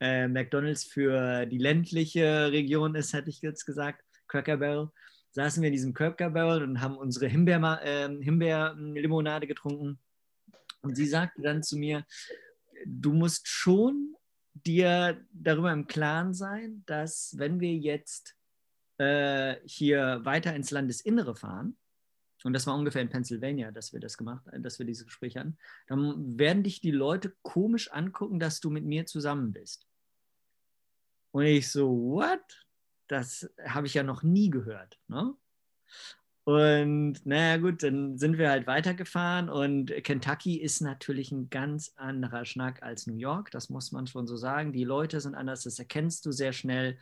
äh, McDonalds für die ländliche Region ist, hätte ich jetzt gesagt, Cracker Barrel. Saßen wir in diesem Cracker Barrel und haben unsere Himbeer, äh, Himbeerlimonade getrunken. Und sie sagte dann zu mir, du musst schon dir darüber im Klaren sein, dass wenn wir jetzt äh, hier weiter ins Landesinnere fahren, und das war ungefähr in Pennsylvania, dass wir das gemacht, dass wir dieses Gespräch hatten, dann werden dich die Leute komisch angucken, dass du mit mir zusammen bist. Und ich so, what? Das habe ich ja noch nie gehört. Ne? Und naja, gut, dann sind wir halt weitergefahren und Kentucky ist natürlich ein ganz anderer Schnack als New York, das muss man schon so sagen. Die Leute sind anders, das erkennst du sehr schnell.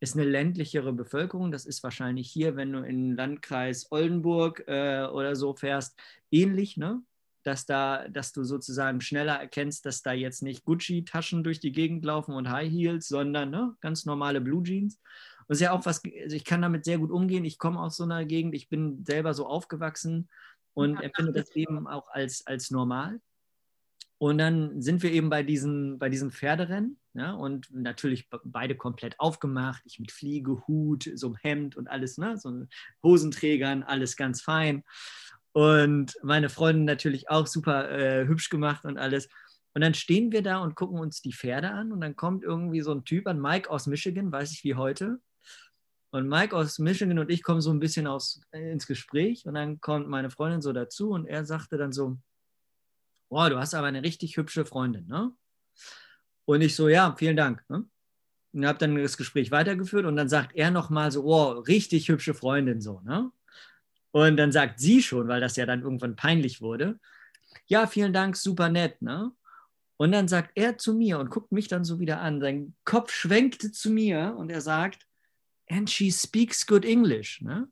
Ist eine ländlichere Bevölkerung, das ist wahrscheinlich hier, wenn du in den Landkreis Oldenburg äh, oder so fährst, ähnlich, ne? Dass, da, dass du sozusagen schneller erkennst, dass da jetzt nicht Gucci-Taschen durch die Gegend laufen und High Heels, sondern ne, ganz normale Blue Jeans. Und ist ja auch was, also ich kann damit sehr gut umgehen. Ich komme aus so einer Gegend, ich bin selber so aufgewachsen und empfinde das eben auch als, als normal. Und dann sind wir eben bei diesen, bei diesem Pferderennen. Ja, und natürlich beide komplett aufgemacht. Ich mit Fliege, Hut, so einem Hemd und alles, ne? so Hosenträgern, alles ganz fein. Und meine Freundin natürlich auch super äh, hübsch gemacht und alles. Und dann stehen wir da und gucken uns die Pferde an und dann kommt irgendwie so ein Typ an, Mike aus Michigan, weiß ich wie heute. Und Mike aus Michigan und ich kommen so ein bisschen aus, äh, ins Gespräch und dann kommt meine Freundin so dazu und er sagte dann so, boah, du hast aber eine richtig hübsche Freundin, ne? Und ich so, ja, vielen Dank. Ne? Und habe dann das Gespräch weitergeführt und dann sagt er nochmal so, oh, richtig hübsche Freundin so, ne? Und dann sagt sie schon, weil das ja dann irgendwann peinlich wurde, ja, vielen Dank, super nett, ne? Und dann sagt er zu mir und guckt mich dann so wieder an. Sein Kopf schwenkte zu mir und er sagt, and she speaks good English. Ne?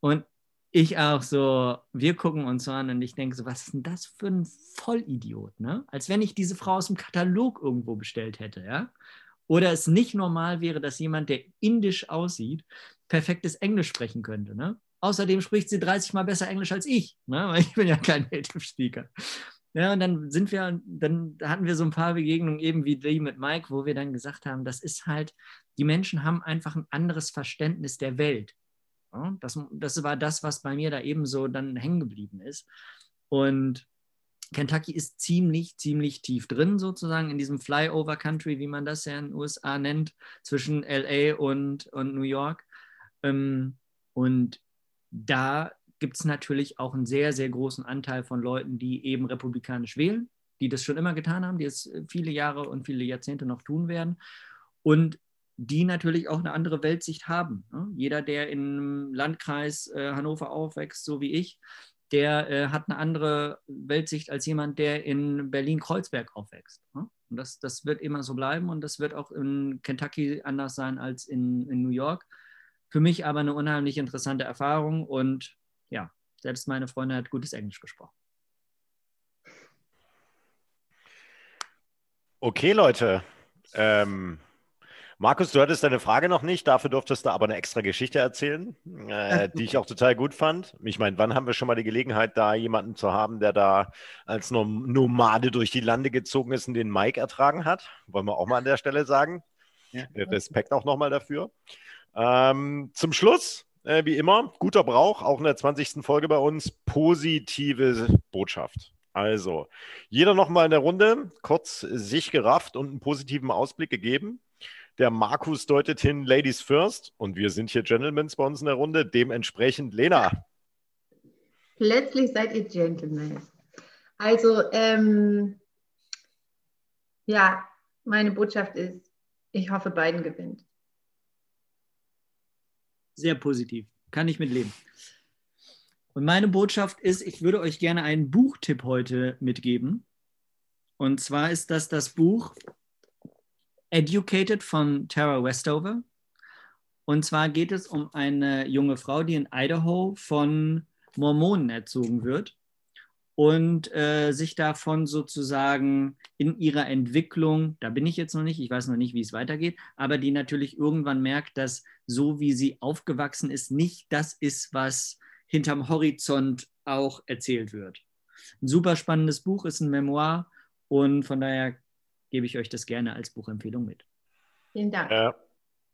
Und ich auch so, wir gucken uns so an und ich denke so, was ist denn das für ein Vollidiot? Ne? Als wenn ich diese Frau aus dem Katalog irgendwo bestellt hätte. Ja? Oder es nicht normal wäre, dass jemand, der indisch aussieht, perfektes Englisch sprechen könnte. Ne? Außerdem spricht sie 30 Mal besser Englisch als ich, ne? weil ich bin ja kein Native Speaker. Ja, und dann sind wir, dann hatten wir so ein paar Begegnungen eben wie die mit Mike, wo wir dann gesagt haben, das ist halt, die Menschen haben einfach ein anderes Verständnis der Welt. Ja, das, das war das, was bei mir da eben so dann hängen geblieben ist. Und Kentucky ist ziemlich, ziemlich tief drin, sozusagen in diesem Flyover Country, wie man das ja in den USA nennt, zwischen LA und, und New York. Ähm, und da gibt es natürlich auch einen sehr, sehr großen Anteil von Leuten, die eben republikanisch wählen, die das schon immer getan haben, die es äh, viele Jahre und viele Jahrzehnte noch tun werden. Und die natürlich auch eine andere Weltsicht haben. Ne? Jeder, der im Landkreis äh, Hannover aufwächst, so wie ich, der äh, hat eine andere Weltsicht als jemand, der in Berlin-Kreuzberg aufwächst. Ne? Und das, das wird immer so bleiben und das wird auch in Kentucky anders sein als in, in New York. Für mich aber eine unheimlich interessante Erfahrung und ja, selbst meine Freundin hat gutes Englisch gesprochen. Okay, Leute. Ähm, Markus, du hattest deine Frage noch nicht, dafür durftest du aber eine extra Geschichte erzählen, äh, die ich auch total gut fand. Ich meine, wann haben wir schon mal die Gelegenheit, da jemanden zu haben, der da als Nomade durch die Lande gezogen ist und den Mike ertragen hat? Wollen wir auch mal an der Stelle sagen. Ja. Respekt auch nochmal dafür. Ähm, zum Schluss äh, wie immer, guter Brauch, auch in der 20. Folge bei uns, positive Botschaft. Also, jeder nochmal in der Runde, kurz sich gerafft und einen positiven Ausblick gegeben. Der Markus deutet hin, Ladies first. Und wir sind hier Gentlemen bei uns in der Runde. Dementsprechend, Lena. Plötzlich seid ihr Gentlemen. Also, ähm, ja, meine Botschaft ist, ich hoffe, Biden gewinnt sehr positiv. Kann ich mitleben. Und meine Botschaft ist, ich würde euch gerne einen Buchtipp heute mitgeben. Und zwar ist das das Buch Educated von Tara Westover. Und zwar geht es um eine junge Frau, die in Idaho von Mormonen erzogen wird und äh, sich davon sozusagen in ihrer Entwicklung, da bin ich jetzt noch nicht, ich weiß noch nicht, wie es weitergeht, aber die natürlich irgendwann merkt, dass so wie sie aufgewachsen ist, nicht das ist, was hinterm Horizont auch erzählt wird. Ein super spannendes Buch, ist ein Memoir und von daher gebe ich euch das gerne als Buchempfehlung mit. Vielen Dank. Äh,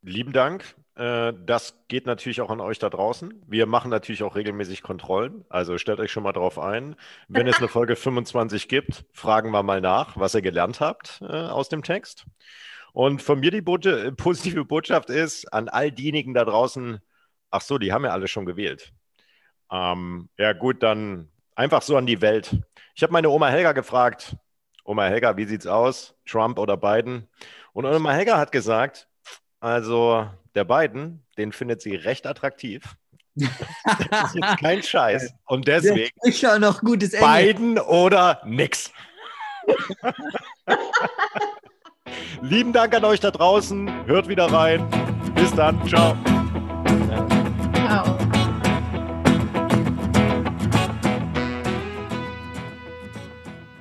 lieben Dank. Äh, das geht natürlich auch an euch da draußen. Wir machen natürlich auch regelmäßig Kontrollen. Also stellt euch schon mal drauf ein. Wenn es eine Folge 25 gibt, fragen wir mal nach, was ihr gelernt habt äh, aus dem Text. Und von mir die Bote, positive Botschaft ist an all diejenigen da draußen, ach so, die haben ja alle schon gewählt. Ähm, ja gut, dann einfach so an die Welt. Ich habe meine Oma Helga gefragt, Oma Helga, wie sieht's aus? Trump oder Biden? Und Oma Helga hat gesagt, also der Biden, den findet sie recht attraktiv. das ist jetzt kein Scheiß. Und deswegen ich noch gutes Biden oder nix. Lieben Dank an euch da draußen. Hört wieder rein. Bis dann. Ciao.